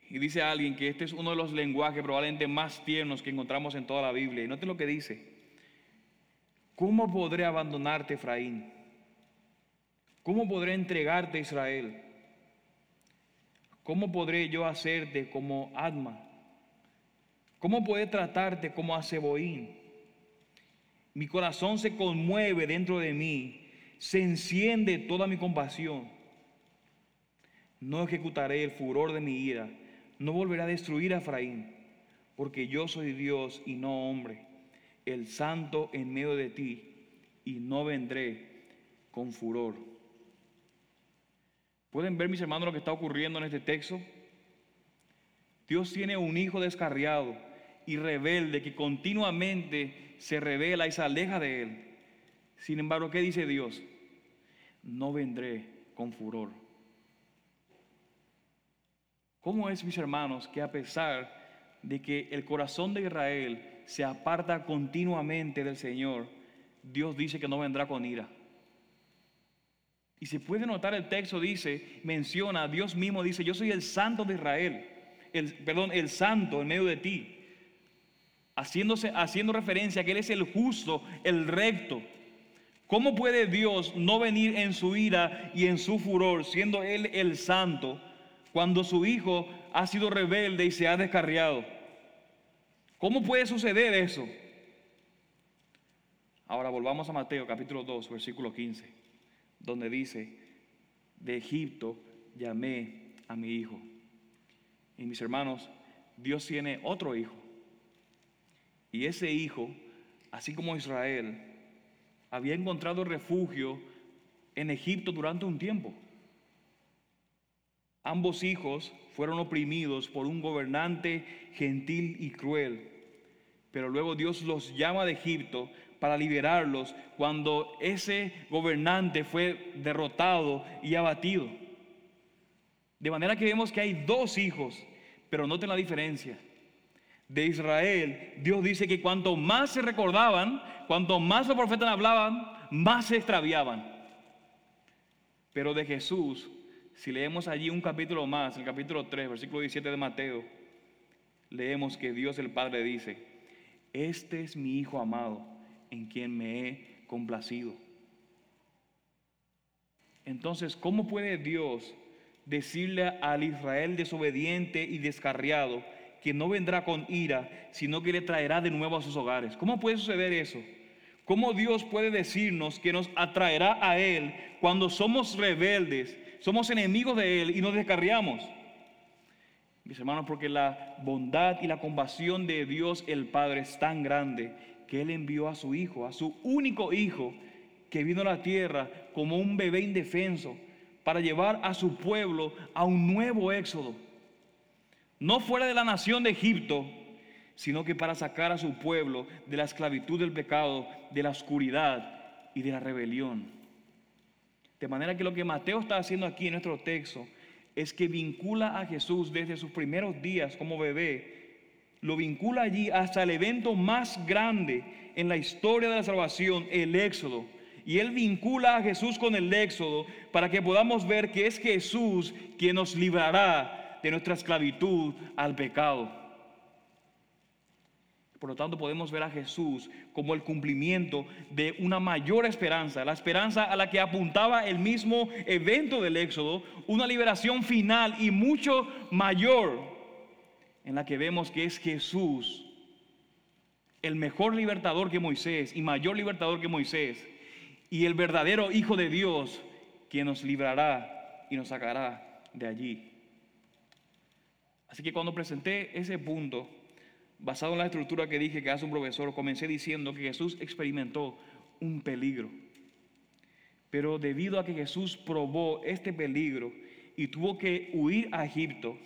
Y dice alguien que este es uno de los lenguajes probablemente más tiernos que encontramos en toda la Biblia. Y noten lo que dice. ¿Cómo podré abandonarte, Efraín? ¿Cómo podré entregarte, Israel? ¿Cómo podré yo hacerte como Adma? ¿Cómo puede tratarte como a ceboín? Mi corazón se conmueve dentro de mí, se enciende toda mi compasión. No ejecutaré el furor de mi ira, no volveré a destruir a Efraín, porque yo soy Dios y no hombre, el santo en medio de ti, y no vendré con furor. ¿Pueden ver, mis hermanos, lo que está ocurriendo en este texto? Dios tiene un hijo descarriado y rebelde que continuamente se revela y se aleja de él. Sin embargo, ¿qué dice Dios? No vendré con furor. ¿Cómo es, mis hermanos, que a pesar de que el corazón de Israel se aparta continuamente del Señor, Dios dice que no vendrá con ira? Y se puede notar el texto dice, menciona, Dios mismo dice, yo soy el santo de Israel, el, perdón, el santo en medio de ti, haciéndose, haciendo referencia a que Él es el justo, el recto. ¿Cómo puede Dios no venir en su ira y en su furor, siendo Él el santo, cuando su Hijo ha sido rebelde y se ha descarriado? ¿Cómo puede suceder eso? Ahora volvamos a Mateo capítulo 2, versículo 15 donde dice, de Egipto llamé a mi hijo. Y mis hermanos, Dios tiene otro hijo. Y ese hijo, así como Israel, había encontrado refugio en Egipto durante un tiempo. Ambos hijos fueron oprimidos por un gobernante gentil y cruel, pero luego Dios los llama de Egipto para liberarlos cuando ese gobernante fue derrotado y abatido. De manera que vemos que hay dos hijos, pero noten la diferencia. De Israel, Dios dice que cuanto más se recordaban, cuanto más los profetas hablaban, más se extraviaban. Pero de Jesús, si leemos allí un capítulo más, el capítulo 3, versículo 17 de Mateo, leemos que Dios el Padre dice, este es mi Hijo amado en quien me he complacido. Entonces, ¿cómo puede Dios decirle al Israel desobediente y descarriado que no vendrá con ira, sino que le traerá de nuevo a sus hogares? ¿Cómo puede suceder eso? ¿Cómo Dios puede decirnos que nos atraerá a Él cuando somos rebeldes, somos enemigos de Él y nos descarriamos? Mis hermanos, porque la bondad y la compasión de Dios el Padre es tan grande que Él envió a su Hijo, a su único Hijo, que vino a la tierra como un bebé indefenso, para llevar a su pueblo a un nuevo éxodo. No fuera de la nación de Egipto, sino que para sacar a su pueblo de la esclavitud del pecado, de la oscuridad y de la rebelión. De manera que lo que Mateo está haciendo aquí en nuestro texto es que vincula a Jesús desde sus primeros días como bebé lo vincula allí hasta el evento más grande en la historia de la salvación, el éxodo. Y él vincula a Jesús con el éxodo para que podamos ver que es Jesús quien nos librará de nuestra esclavitud al pecado. Por lo tanto, podemos ver a Jesús como el cumplimiento de una mayor esperanza, la esperanza a la que apuntaba el mismo evento del Éxodo, una liberación final y mucho mayor en la que vemos que es Jesús el mejor libertador que Moisés y mayor libertador que Moisés y el verdadero Hijo de Dios quien nos librará y nos sacará de allí. Así que cuando presenté ese punto, basado en la estructura que dije que hace un profesor, comencé diciendo que Jesús experimentó un peligro. Pero debido a que Jesús probó este peligro y tuvo que huir a Egipto,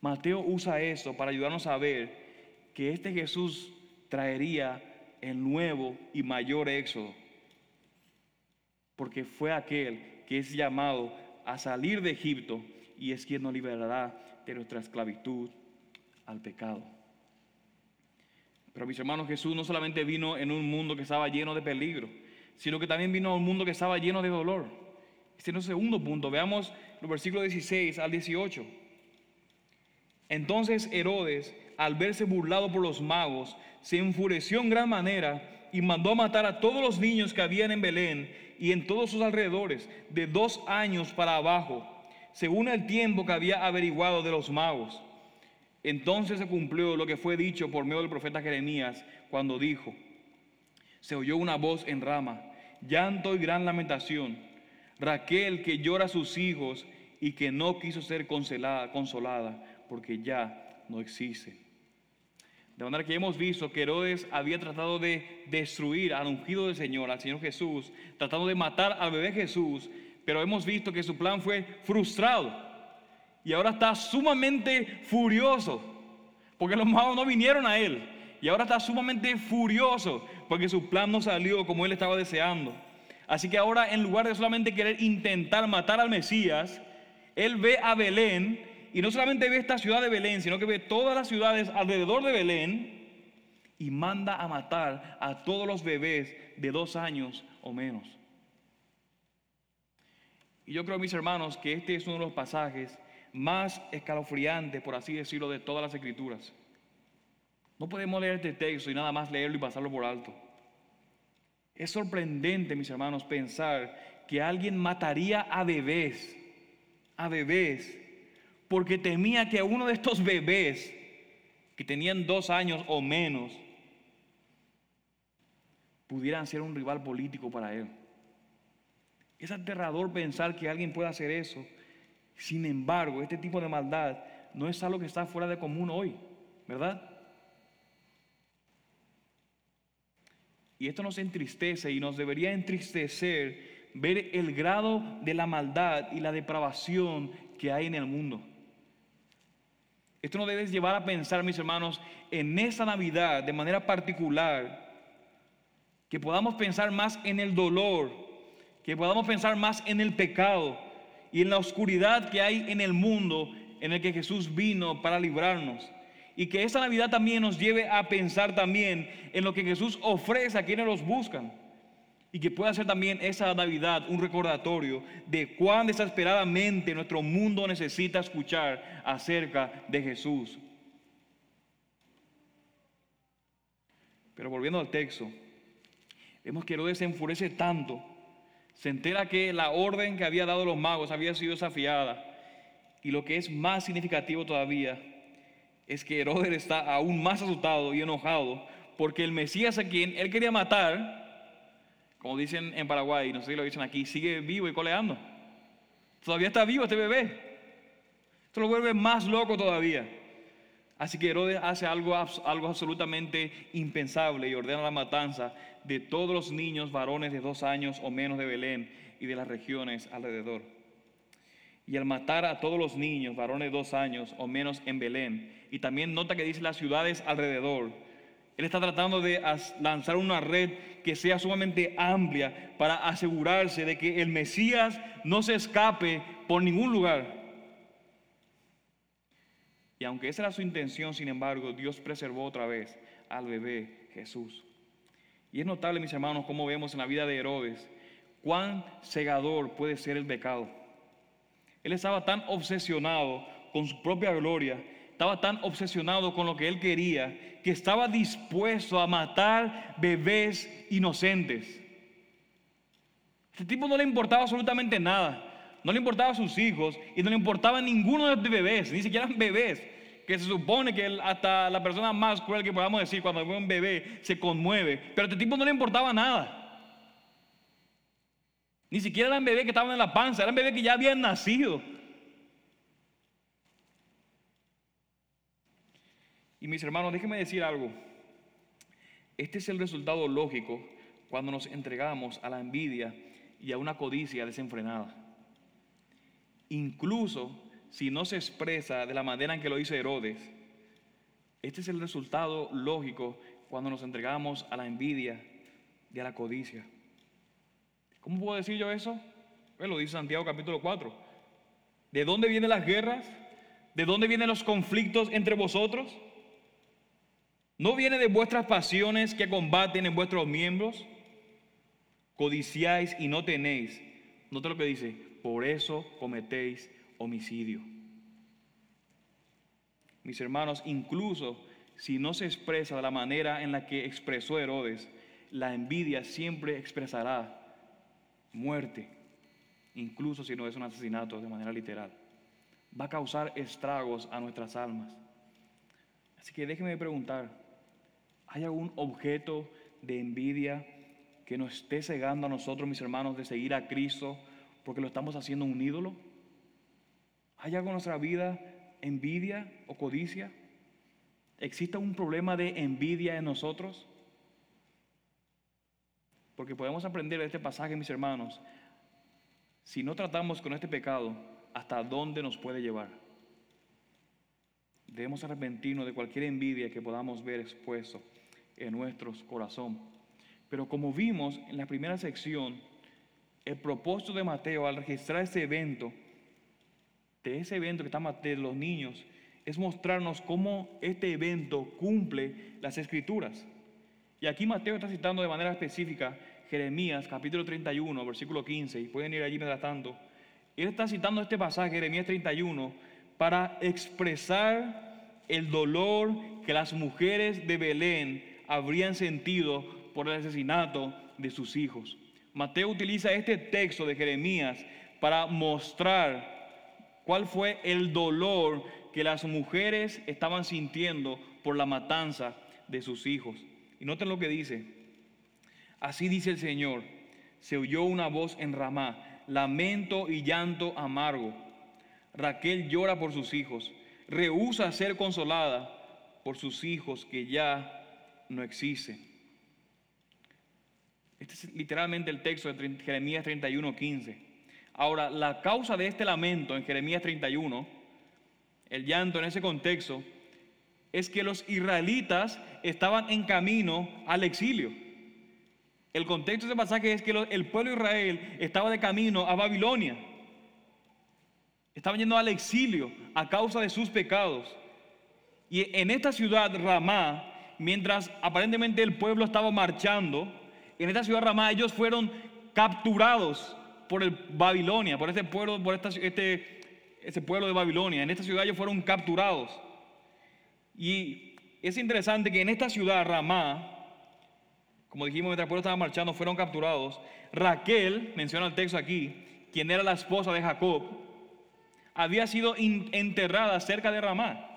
Mateo usa eso para ayudarnos a ver que este Jesús traería el nuevo y mayor éxodo. Porque fue aquel que es llamado a salir de Egipto y es quien nos liberará de nuestra esclavitud al pecado. Pero mis hermanos, Jesús no solamente vino en un mundo que estaba lleno de peligro, sino que también vino a un mundo que estaba lleno de dolor. Este es el segundo punto. Veamos los versículos 16 al 18. Entonces Herodes, al verse burlado por los magos, se enfureció en gran manera y mandó matar a todos los niños que habían en Belén y en todos sus alrededores, de dos años para abajo, según el tiempo que había averiguado de los magos. Entonces se cumplió lo que fue dicho por medio del profeta Jeremías cuando dijo, se oyó una voz en Rama, llanto y gran lamentación. Raquel que llora a sus hijos y que no quiso ser consolada porque ya no existe. De manera que hemos visto que Herodes había tratado de destruir al ungido del Señor, al Señor Jesús, tratando de matar al bebé Jesús, pero hemos visto que su plan fue frustrado. Y ahora está sumamente furioso, porque los magos no vinieron a él. Y ahora está sumamente furioso, porque su plan no salió como él estaba deseando. Así que ahora en lugar de solamente querer intentar matar al Mesías, él ve a Belén y no solamente ve esta ciudad de Belén, sino que ve todas las ciudades alrededor de Belén y manda a matar a todos los bebés de dos años o menos. Y yo creo, mis hermanos, que este es uno de los pasajes más escalofriantes, por así decirlo, de todas las escrituras. No podemos leer este texto y nada más leerlo y pasarlo por alto. Es sorprendente, mis hermanos, pensar que alguien mataría a bebés, a bebés, porque temía que uno de estos bebés, que tenían dos años o menos, pudieran ser un rival político para él. Es aterrador pensar que alguien pueda hacer eso. Sin embargo, este tipo de maldad no es algo que está fuera de común hoy, ¿verdad? Y esto nos entristece y nos debería entristecer ver el grado de la maldad y la depravación que hay en el mundo. Esto nos debe llevar a pensar, mis hermanos, en esa Navidad de manera particular, que podamos pensar más en el dolor, que podamos pensar más en el pecado y en la oscuridad que hay en el mundo en el que Jesús vino para librarnos. Y que esa Navidad también nos lleve a pensar también en lo que Jesús ofrece a quienes los buscan. Y que pueda ser también esa Navidad un recordatorio de cuán desesperadamente nuestro mundo necesita escuchar acerca de Jesús. Pero volviendo al texto, vemos que Herodes se enfurece tanto, se entera que la orden que había dado los magos había sido desafiada. Y lo que es más significativo todavía es que Herodes está aún más asustado y enojado porque el Mesías a quien él quería matar como dicen en Paraguay, no sé si lo dicen aquí, sigue vivo y coleando. Todavía está vivo este bebé. Esto lo vuelve más loco todavía. Así que Herodes hace algo, algo absolutamente impensable y ordena la matanza de todos los niños varones de dos años o menos de Belén y de las regiones alrededor. Y al matar a todos los niños varones de dos años o menos en Belén, y también nota que dice las ciudades alrededor, él está tratando de lanzar una red que sea sumamente amplia para asegurarse de que el Mesías no se escape por ningún lugar. Y aunque esa era su intención, sin embargo, Dios preservó otra vez al bebé Jesús. Y es notable, mis hermanos, cómo vemos en la vida de Herodes cuán cegador puede ser el pecado. Él estaba tan obsesionado con su propia gloria estaba tan obsesionado con lo que él quería que estaba dispuesto a matar bebés inocentes. Este tipo no le importaba absolutamente nada. No le importaba a sus hijos y no le importaba ninguno de los bebés, ni siquiera bebés. Que se supone que hasta la persona más cruel que podamos decir cuando ve un bebé se conmueve. Pero a este tipo no le importaba nada. Ni siquiera eran bebés que estaban en la panza, eran bebés que ya habían nacido. Y mis hermanos, déjenme decir algo. Este es el resultado lógico cuando nos entregamos a la envidia y a una codicia desenfrenada. Incluso si no se expresa de la manera en que lo dice Herodes, este es el resultado lógico cuando nos entregamos a la envidia y a la codicia. ¿Cómo puedo decir yo eso? Pues lo dice Santiago capítulo 4. ¿De dónde vienen las guerras? ¿De dónde vienen los conflictos entre vosotros? ¿No viene de vuestras pasiones que combaten en vuestros miembros? Codiciáis y no tenéis. Nota lo que dice, por eso cometéis homicidio. Mis hermanos, incluso si no se expresa de la manera en la que expresó Herodes, la envidia siempre expresará muerte, incluso si no es un asesinato de manera literal. Va a causar estragos a nuestras almas. Así que déjeme preguntar, ¿hay algún objeto de envidia que nos esté cegando a nosotros, mis hermanos, de seguir a Cristo porque lo estamos haciendo un ídolo? ¿Hay algo en nuestra vida, envidia o codicia? ¿Existe un problema de envidia en nosotros? Porque podemos aprender de este pasaje, mis hermanos, si no tratamos con este pecado, hasta dónde nos puede llevar. Debemos arrepentirnos de cualquier envidia que podamos ver expuesto en nuestros corazones. Pero como vimos en la primera sección, el propósito de Mateo al registrar este evento, de ese evento que está de los niños, es mostrarnos cómo este evento cumple las escrituras. Y aquí Mateo está citando de manera específica Jeremías capítulo 31, versículo 15, y pueden ir allí mientras. Él está citando este pasaje, Jeremías 31, para expresar el dolor que las mujeres de Belén habrían sentido por el asesinato de sus hijos. Mateo utiliza este texto de Jeremías para mostrar cuál fue el dolor que las mujeres estaban sintiendo por la matanza de sus hijos. Y noten lo que dice. Así dice el Señor. Se oyó una voz en Ramá, lamento y llanto amargo. Raquel llora por sus hijos, rehúsa ser consolada por sus hijos que ya no existen. Este es literalmente el texto de Jeremías 31, 15. Ahora, la causa de este lamento en Jeremías 31, el llanto en ese contexto, es que los israelitas estaban en camino al exilio. El contexto de ese pasaje es que el pueblo de Israel estaba de camino a Babilonia. Estaban yendo al exilio a causa de sus pecados. Y en esta ciudad, Ramá, mientras aparentemente el pueblo estaba marchando, en esta ciudad Ramá ellos fueron capturados por el Babilonia, por este pueblo, por este, ese pueblo de Babilonia. En esta ciudad ellos fueron capturados. Y es interesante que en esta ciudad, Ramá, como dijimos, mientras el pueblo estaba marchando, fueron capturados. Raquel, menciona el texto aquí, quien era la esposa de Jacob, había sido enterrada cerca de Ramá.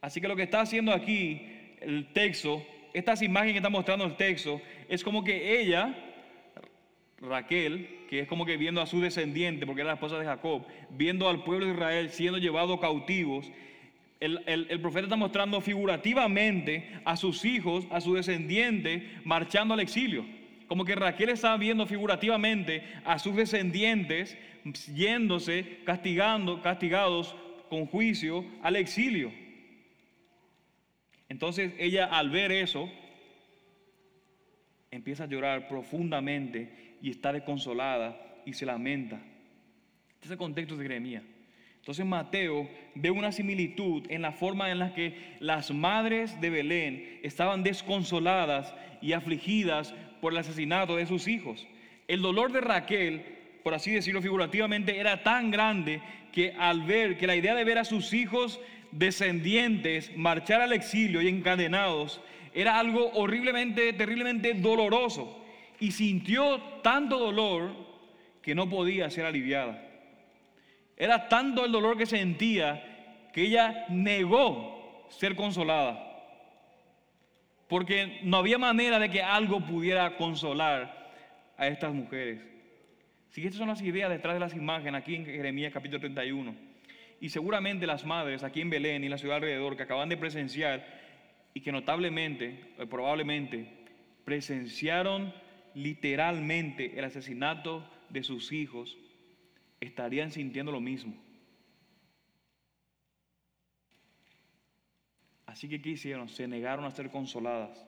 Así que lo que está haciendo aquí el texto, estas imágenes que está mostrando el texto, es como que ella, Raquel, que es como que viendo a su descendiente, porque era la esposa de Jacob, viendo al pueblo de Israel siendo llevado cautivos, el, profeta está mostrando figurativamente a sus hijos, a su descendiente, marchando al exilio. Como que Raquel está viendo figurativamente a sus descendientes yéndose, castigando, castigados con juicio al exilio. Entonces ella al ver eso, empieza a llorar profundamente y está desconsolada y se lamenta. Este es el contexto de Jeremías. Entonces Mateo ve una similitud en la forma en la que las madres de Belén estaban desconsoladas y afligidas por el asesinato de sus hijos. El dolor de Raquel, por así decirlo figurativamente, era tan grande que al ver que la idea de ver a sus hijos descendientes marchar al exilio y encadenados era algo horriblemente, terriblemente doloroso y sintió tanto dolor que no podía ser aliviada. Era tanto el dolor que sentía que ella negó ser consolada. Porque no había manera de que algo pudiera consolar a estas mujeres. Si estas son las ideas detrás de las imágenes aquí en Jeremías capítulo 31. Y seguramente las madres aquí en Belén y en la ciudad alrededor que acaban de presenciar y que notablemente, eh, probablemente, presenciaron literalmente el asesinato de sus hijos, estarían sintiendo lo mismo. Así que ¿qué hicieron? Se negaron a ser consoladas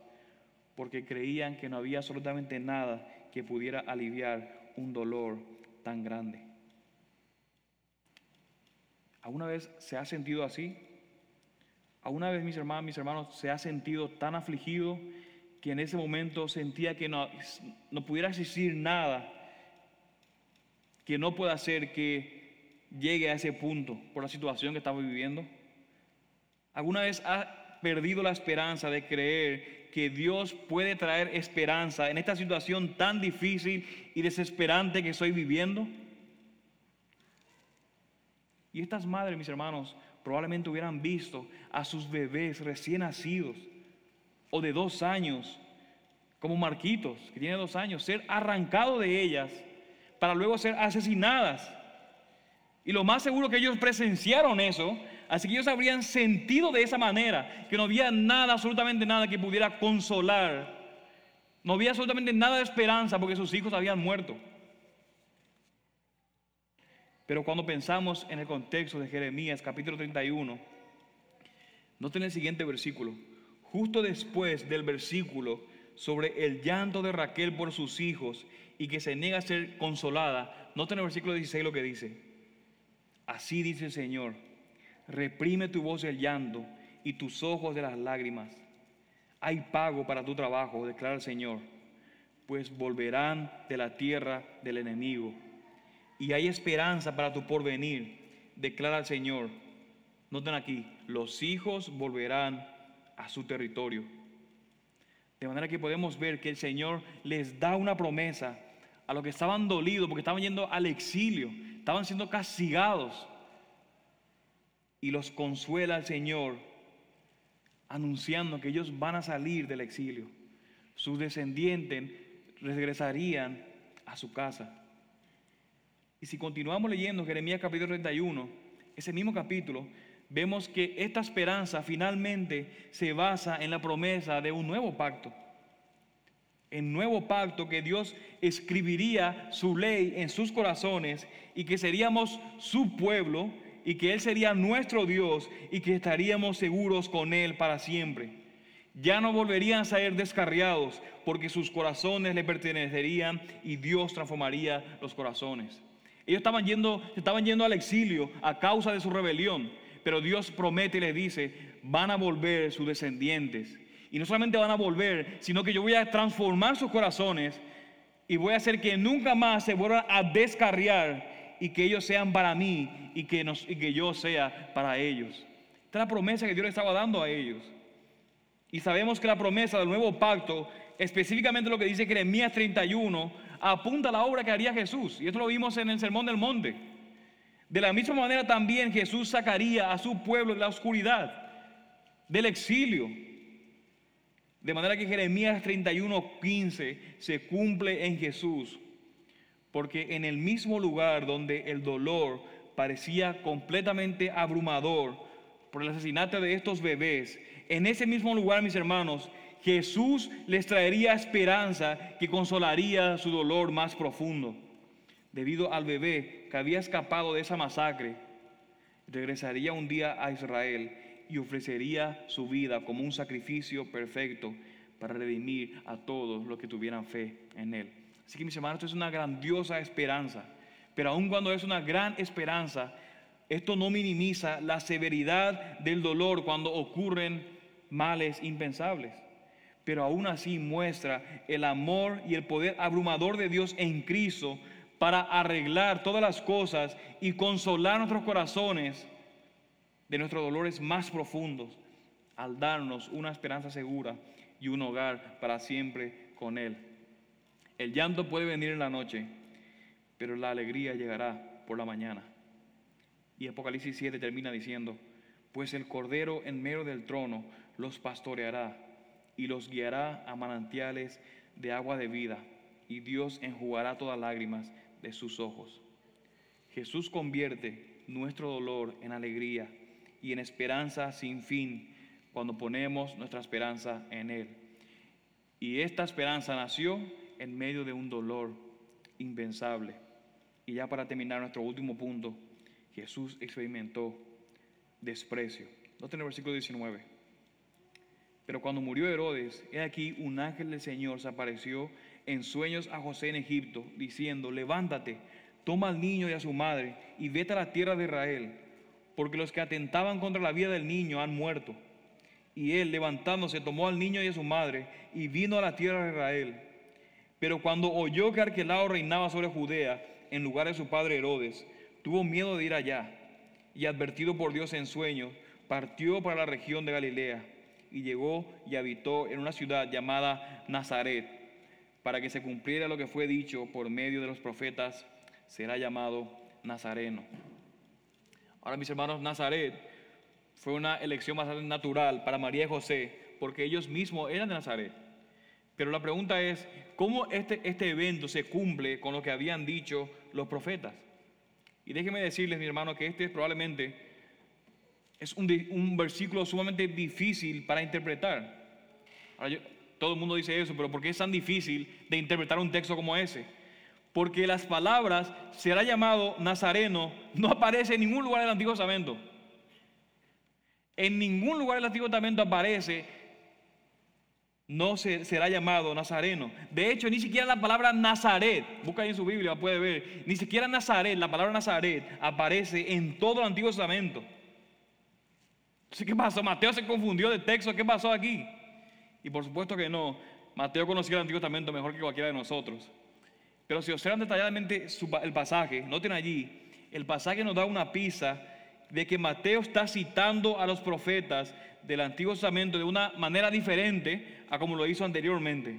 porque creían que no había absolutamente nada que pudiera aliviar un dolor tan grande. ¿Alguna vez se ha sentido así? ¿Alguna vez, mis hermanos, mis hermanos, se ha sentido tan afligido que en ese momento sentía que no, no pudiera existir nada que no pueda hacer que llegue a ese punto por la situación que estamos viviendo? ¿Alguna vez ha perdido la esperanza de creer que Dios puede traer esperanza en esta situación tan difícil y desesperante que estoy viviendo? Y estas madres, mis hermanos, probablemente hubieran visto a sus bebés recién nacidos o de dos años, como Marquitos, que tiene dos años, ser arrancado de ellas para luego ser asesinadas. Y lo más seguro que ellos presenciaron eso, así que ellos habrían sentido de esa manera, que no había nada, absolutamente nada que pudiera consolar. No había absolutamente nada de esperanza porque sus hijos habían muerto. Pero cuando pensamos en el contexto de Jeremías capítulo 31, noten el siguiente versículo. Justo después del versículo sobre el llanto de Raquel por sus hijos y que se niega a ser consolada, noten el versículo 16 lo que dice. Así dice el Señor, reprime tu voz del llanto y tus ojos de las lágrimas. Hay pago para tu trabajo, declara el Señor, pues volverán de la tierra del enemigo y hay esperanza para tu porvenir, declara el Señor. Noten aquí, los hijos volverán a su territorio. De manera que podemos ver que el Señor les da una promesa a los que estaban dolidos porque estaban yendo al exilio, estaban siendo castigados. Y los consuela el Señor anunciando que ellos van a salir del exilio. Sus descendientes regresarían a su casa. Y si continuamos leyendo Jeremías capítulo 31, ese mismo capítulo, vemos que esta esperanza finalmente se basa en la promesa de un nuevo pacto. El nuevo pacto que Dios escribiría su ley en sus corazones y que seríamos su pueblo y que Él sería nuestro Dios y que estaríamos seguros con Él para siempre. Ya no volverían a ser descarriados porque sus corazones le pertenecerían y Dios transformaría los corazones. Ellos estaban yendo, estaban yendo al exilio a causa de su rebelión, pero Dios promete y les dice, van a volver sus descendientes. Y no solamente van a volver, sino que yo voy a transformar sus corazones y voy a hacer que nunca más se vuelvan a descarriar y que ellos sean para mí y que, y que yo sea para ellos. Esta es la promesa que Dios le estaba dando a ellos. Y sabemos que la promesa del nuevo pacto, específicamente lo que dice Jeremías 31, apunta a la obra que haría Jesús. Y esto lo vimos en el Sermón del Monte. De la misma manera también Jesús sacaría a su pueblo de la oscuridad, del exilio. De manera que Jeremías 31:15 se cumple en Jesús. Porque en el mismo lugar donde el dolor parecía completamente abrumador por el asesinato de estos bebés, en ese mismo lugar, mis hermanos, Jesús les traería esperanza que consolaría su dolor más profundo. Debido al bebé que había escapado de esa masacre, regresaría un día a Israel y ofrecería su vida como un sacrificio perfecto para redimir a todos los que tuvieran fe en él. Así que mis hermanos, esto es una grandiosa esperanza. Pero aun cuando es una gran esperanza, esto no minimiza la severidad del dolor cuando ocurren males impensables pero aún así muestra el amor y el poder abrumador de Dios en Cristo para arreglar todas las cosas y consolar nuestros corazones de nuestros dolores más profundos al darnos una esperanza segura y un hogar para siempre con Él. El llanto puede venir en la noche, pero la alegría llegará por la mañana. Y Apocalipsis 7 termina diciendo, pues el Cordero en medio del trono los pastoreará y los guiará a manantiales de agua de vida, y Dios enjugará todas lágrimas de sus ojos. Jesús convierte nuestro dolor en alegría y en esperanza sin fin cuando ponemos nuestra esperanza en Él. Y esta esperanza nació en medio de un dolor impensable. Y ya para terminar nuestro último punto, Jesús experimentó desprecio. Noten el versículo 19. Pero cuando murió Herodes, he aquí un ángel del Señor se apareció en sueños a José en Egipto, diciendo, levántate, toma al niño y a su madre y vete a la tierra de Israel, porque los que atentaban contra la vida del niño han muerto. Y él, levantándose, tomó al niño y a su madre y vino a la tierra de Israel. Pero cuando oyó que Arquelao reinaba sobre Judea en lugar de su padre Herodes, tuvo miedo de ir allá y advertido por Dios en sueños, partió para la región de Galilea y llegó y habitó en una ciudad llamada Nazaret, para que se cumpliera lo que fue dicho por medio de los profetas, será llamado Nazareno. Ahora, mis hermanos, Nazaret fue una elección bastante natural para María y José, porque ellos mismos eran de Nazaret. Pero la pregunta es, ¿cómo este, este evento se cumple con lo que habían dicho los profetas? Y déjenme decirles, mi hermano, que este es probablemente es un, versículo sumamente difícil para interpretar. todo el mundo dice eso, pero ¿por qué es tan difícil de interpretar un texto como ese? Porque las palabras será llamado Nazareno no aparece en ningún lugar del Antiguo Testamento. En ningún lugar del Antiguo Testamento aparece no será llamado Nazareno. De hecho, ni siquiera la palabra Nazaret, busca ahí en su Biblia, puede ver, ni siquiera Nazaret, la palabra Nazaret aparece en todo el Antiguo Testamento. ¿Qué pasó? Mateo se confundió de texto, ¿qué pasó aquí? Y por supuesto que no, Mateo conocía el Antiguo Testamento mejor que cualquiera de nosotros. Pero si observan detalladamente el pasaje, noten allí, el pasaje nos da una pista de que Mateo está citando a los profetas del Antiguo Testamento de una manera diferente a como lo hizo anteriormente.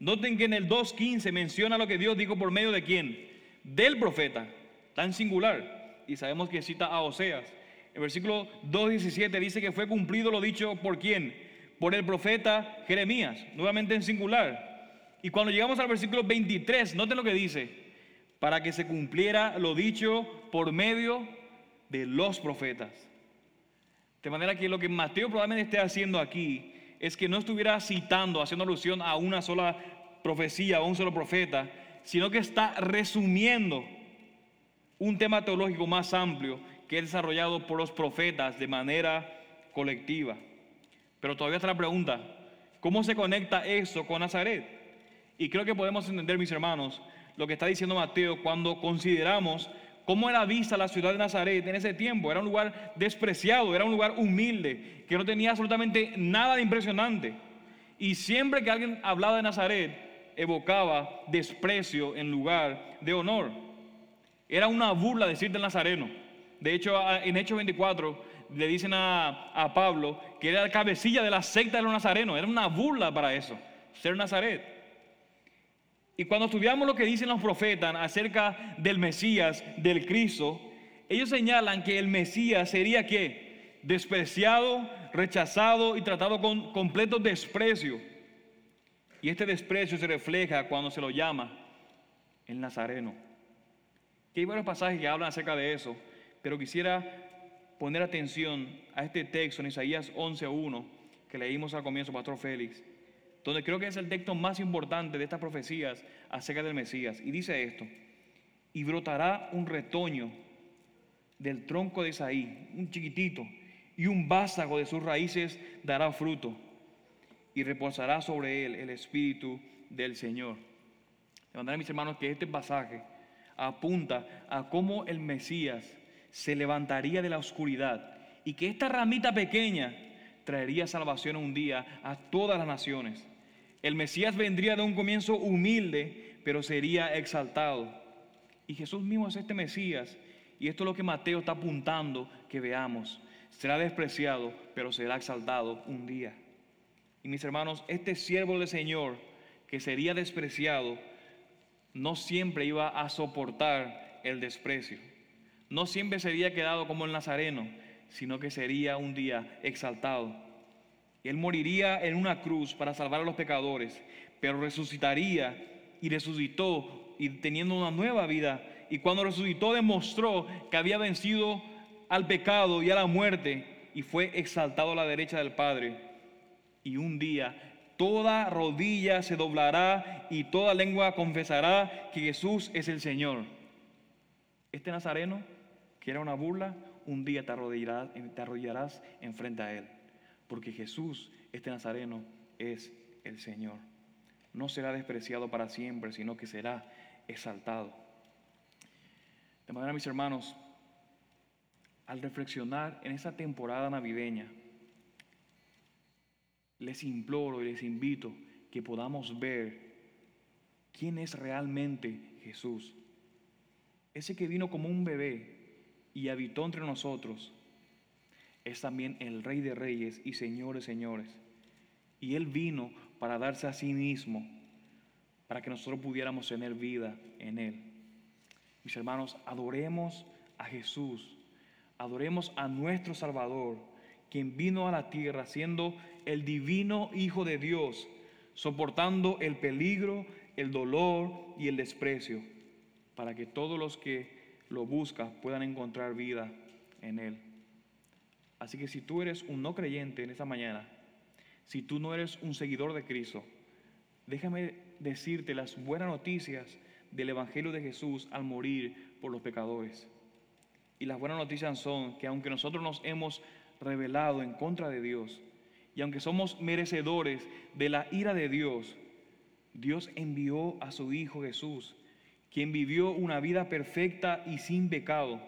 Noten que en el 2.15 menciona lo que Dios dijo por medio de quién? Del profeta, tan singular. Y sabemos que cita a Oseas. El versículo 2.17 dice que fue cumplido lo dicho por quién? Por el profeta Jeremías, nuevamente en singular. Y cuando llegamos al versículo 23, noten lo que dice, para que se cumpliera lo dicho por medio de los profetas. De manera que lo que Mateo probablemente esté haciendo aquí es que no estuviera citando, haciendo alusión a una sola profecía o un solo profeta, sino que está resumiendo un tema teológico más amplio que es desarrollado por los profetas de manera colectiva. Pero todavía está la pregunta, ¿cómo se conecta eso con Nazaret? Y creo que podemos entender, mis hermanos, lo que está diciendo Mateo cuando consideramos cómo era vista la ciudad de Nazaret en ese tiempo. Era un lugar despreciado, era un lugar humilde, que no tenía absolutamente nada de impresionante. Y siempre que alguien hablaba de Nazaret, evocaba desprecio en lugar de honor. Era una burla decir del nazareno. De hecho, en Hechos 24 le dicen a, a Pablo que era la cabecilla de la secta de los nazarenos. Era una burla para eso, ser Nazaret. Y cuando estudiamos lo que dicen los profetas acerca del Mesías, del Cristo, ellos señalan que el Mesías sería que despreciado, rechazado y tratado con completo desprecio. Y este desprecio se refleja cuando se lo llama el Nazareno. hay varios pasajes que hablan acerca de eso, pero quisiera poner atención a este texto en Isaías 11.1 que leímos al comienzo, Pastor Félix donde creo que es el texto más importante de estas profecías acerca del Mesías. Y dice esto, y brotará un retoño del tronco de Isaí, un chiquitito, y un vástago de sus raíces dará fruto, y reposará sobre él el Espíritu del Señor. De manera, mis hermanos, que este pasaje apunta a cómo el Mesías se levantaría de la oscuridad y que esta ramita pequeña traería salvación un día a todas las naciones. El Mesías vendría de un comienzo humilde, pero sería exaltado. Y Jesús mismo es este Mesías. Y esto es lo que Mateo está apuntando que veamos. Será despreciado, pero será exaltado un día. Y mis hermanos, este siervo del Señor que sería despreciado, no siempre iba a soportar el desprecio. No siempre sería quedado como el Nazareno, sino que sería un día exaltado. Él moriría en una cruz para salvar a los pecadores, pero resucitaría y resucitó y teniendo una nueva vida. Y cuando resucitó demostró que había vencido al pecado y a la muerte y fue exaltado a la derecha del Padre. Y un día toda rodilla se doblará y toda lengua confesará que Jesús es el Señor. Este nazareno, que era una burla, un día te arrodillarás, te arrodillarás enfrente a él porque Jesús, este Nazareno, es el Señor. No será despreciado para siempre, sino que será exaltado. De manera, mis hermanos, al reflexionar en esta temporada navideña, les imploro y les invito que podamos ver quién es realmente Jesús. Ese que vino como un bebé y habitó entre nosotros es también el Rey de Reyes y Señores, Señores. Y Él vino para darse a sí mismo, para que nosotros pudiéramos tener vida en Él. Mis hermanos, adoremos a Jesús, Adoremos a nuestro Salvador, quien vino a la tierra siendo el divino Hijo de Dios, soportando el peligro, el dolor y el desprecio, para que todos los que lo buscan puedan encontrar vida en Él. Así que si tú eres un no creyente en esta mañana, si tú no eres un seguidor de Cristo, déjame decirte las buenas noticias del Evangelio de Jesús al morir por los pecadores. Y las buenas noticias son que aunque nosotros nos hemos rebelado en contra de Dios, y aunque somos merecedores de la ira de Dios, Dios envió a su Hijo Jesús, quien vivió una vida perfecta y sin pecado,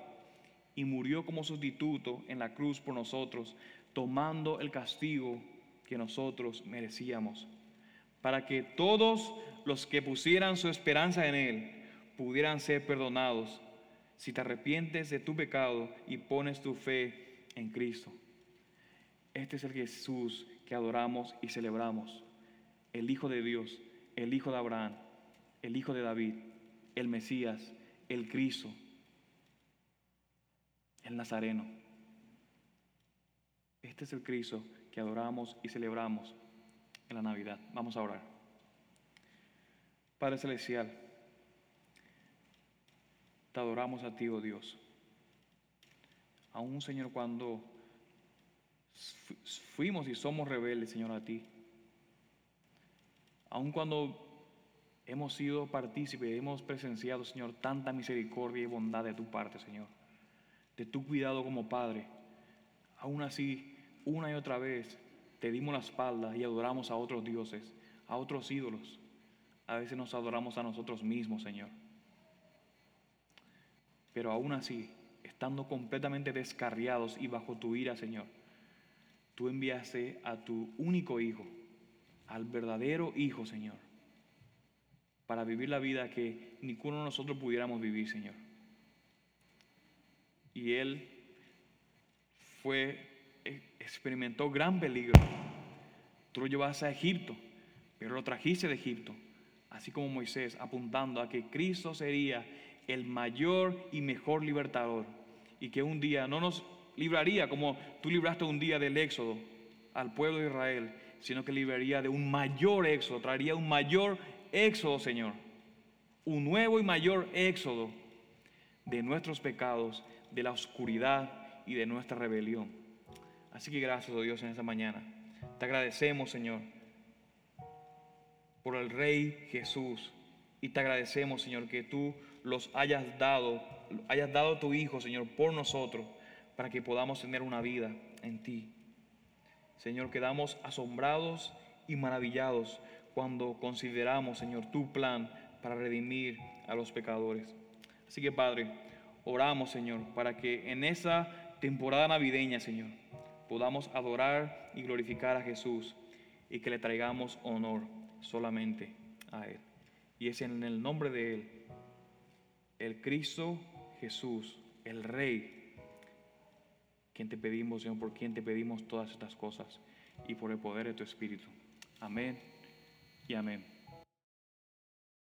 y murió como sustituto en la cruz por nosotros, tomando el castigo que nosotros merecíamos, para que todos los que pusieran su esperanza en Él pudieran ser perdonados si te arrepientes de tu pecado y pones tu fe en Cristo. Este es el Jesús que adoramos y celebramos, el Hijo de Dios, el Hijo de Abraham, el Hijo de David, el Mesías, el Cristo, el Nazareno. Este es el Cristo que adoramos y celebramos en la Navidad. Vamos a orar. Padre Celestial, te adoramos a ti, oh Dios. Aún, Señor, cuando fuimos y somos rebeldes, Señor, a ti. Aún cuando hemos sido partícipes, hemos presenciado, Señor, tanta misericordia y bondad de tu parte, Señor. De tu cuidado como Padre. Aún así, una y otra vez, te dimos la espalda y adoramos a otros dioses, a otros ídolos. A veces nos adoramos a nosotros mismos, Señor. Pero aún así, estando completamente descarriados y bajo tu ira, Señor, tú enviaste a tu único Hijo, al verdadero Hijo, Señor, para vivir la vida que ninguno de nosotros pudiéramos vivir, Señor. Y Él fue, experimentó gran peligro. Tú lo llevaste a Egipto, pero lo trajiste de Egipto, así como Moisés, apuntando a que Cristo sería el mayor y mejor libertador y que un día no nos libraría como tú libraste un día del éxodo al pueblo de Israel, sino que libraría de un mayor éxodo, traería un mayor éxodo, Señor, un nuevo y mayor éxodo de nuestros pecados, de la oscuridad y de nuestra rebelión. Así que gracias oh Dios en esta mañana. Te agradecemos, Señor, por el Rey Jesús. Y te agradecemos, Señor, que tú los hayas dado, hayas dado a tu Hijo, Señor, por nosotros, para que podamos tener una vida en ti. Señor, quedamos asombrados y maravillados cuando consideramos, Señor, tu plan para redimir a los pecadores. Así que, Padre, oramos, Señor, para que en esa temporada navideña, Señor, podamos adorar y glorificar a Jesús y que le traigamos honor solamente a Él. Y es en el nombre de Él el Cristo Jesús, el Rey, quien te pedimos, Señor, por quien te pedimos todas estas cosas y por el poder de tu Espíritu. Amén y amén.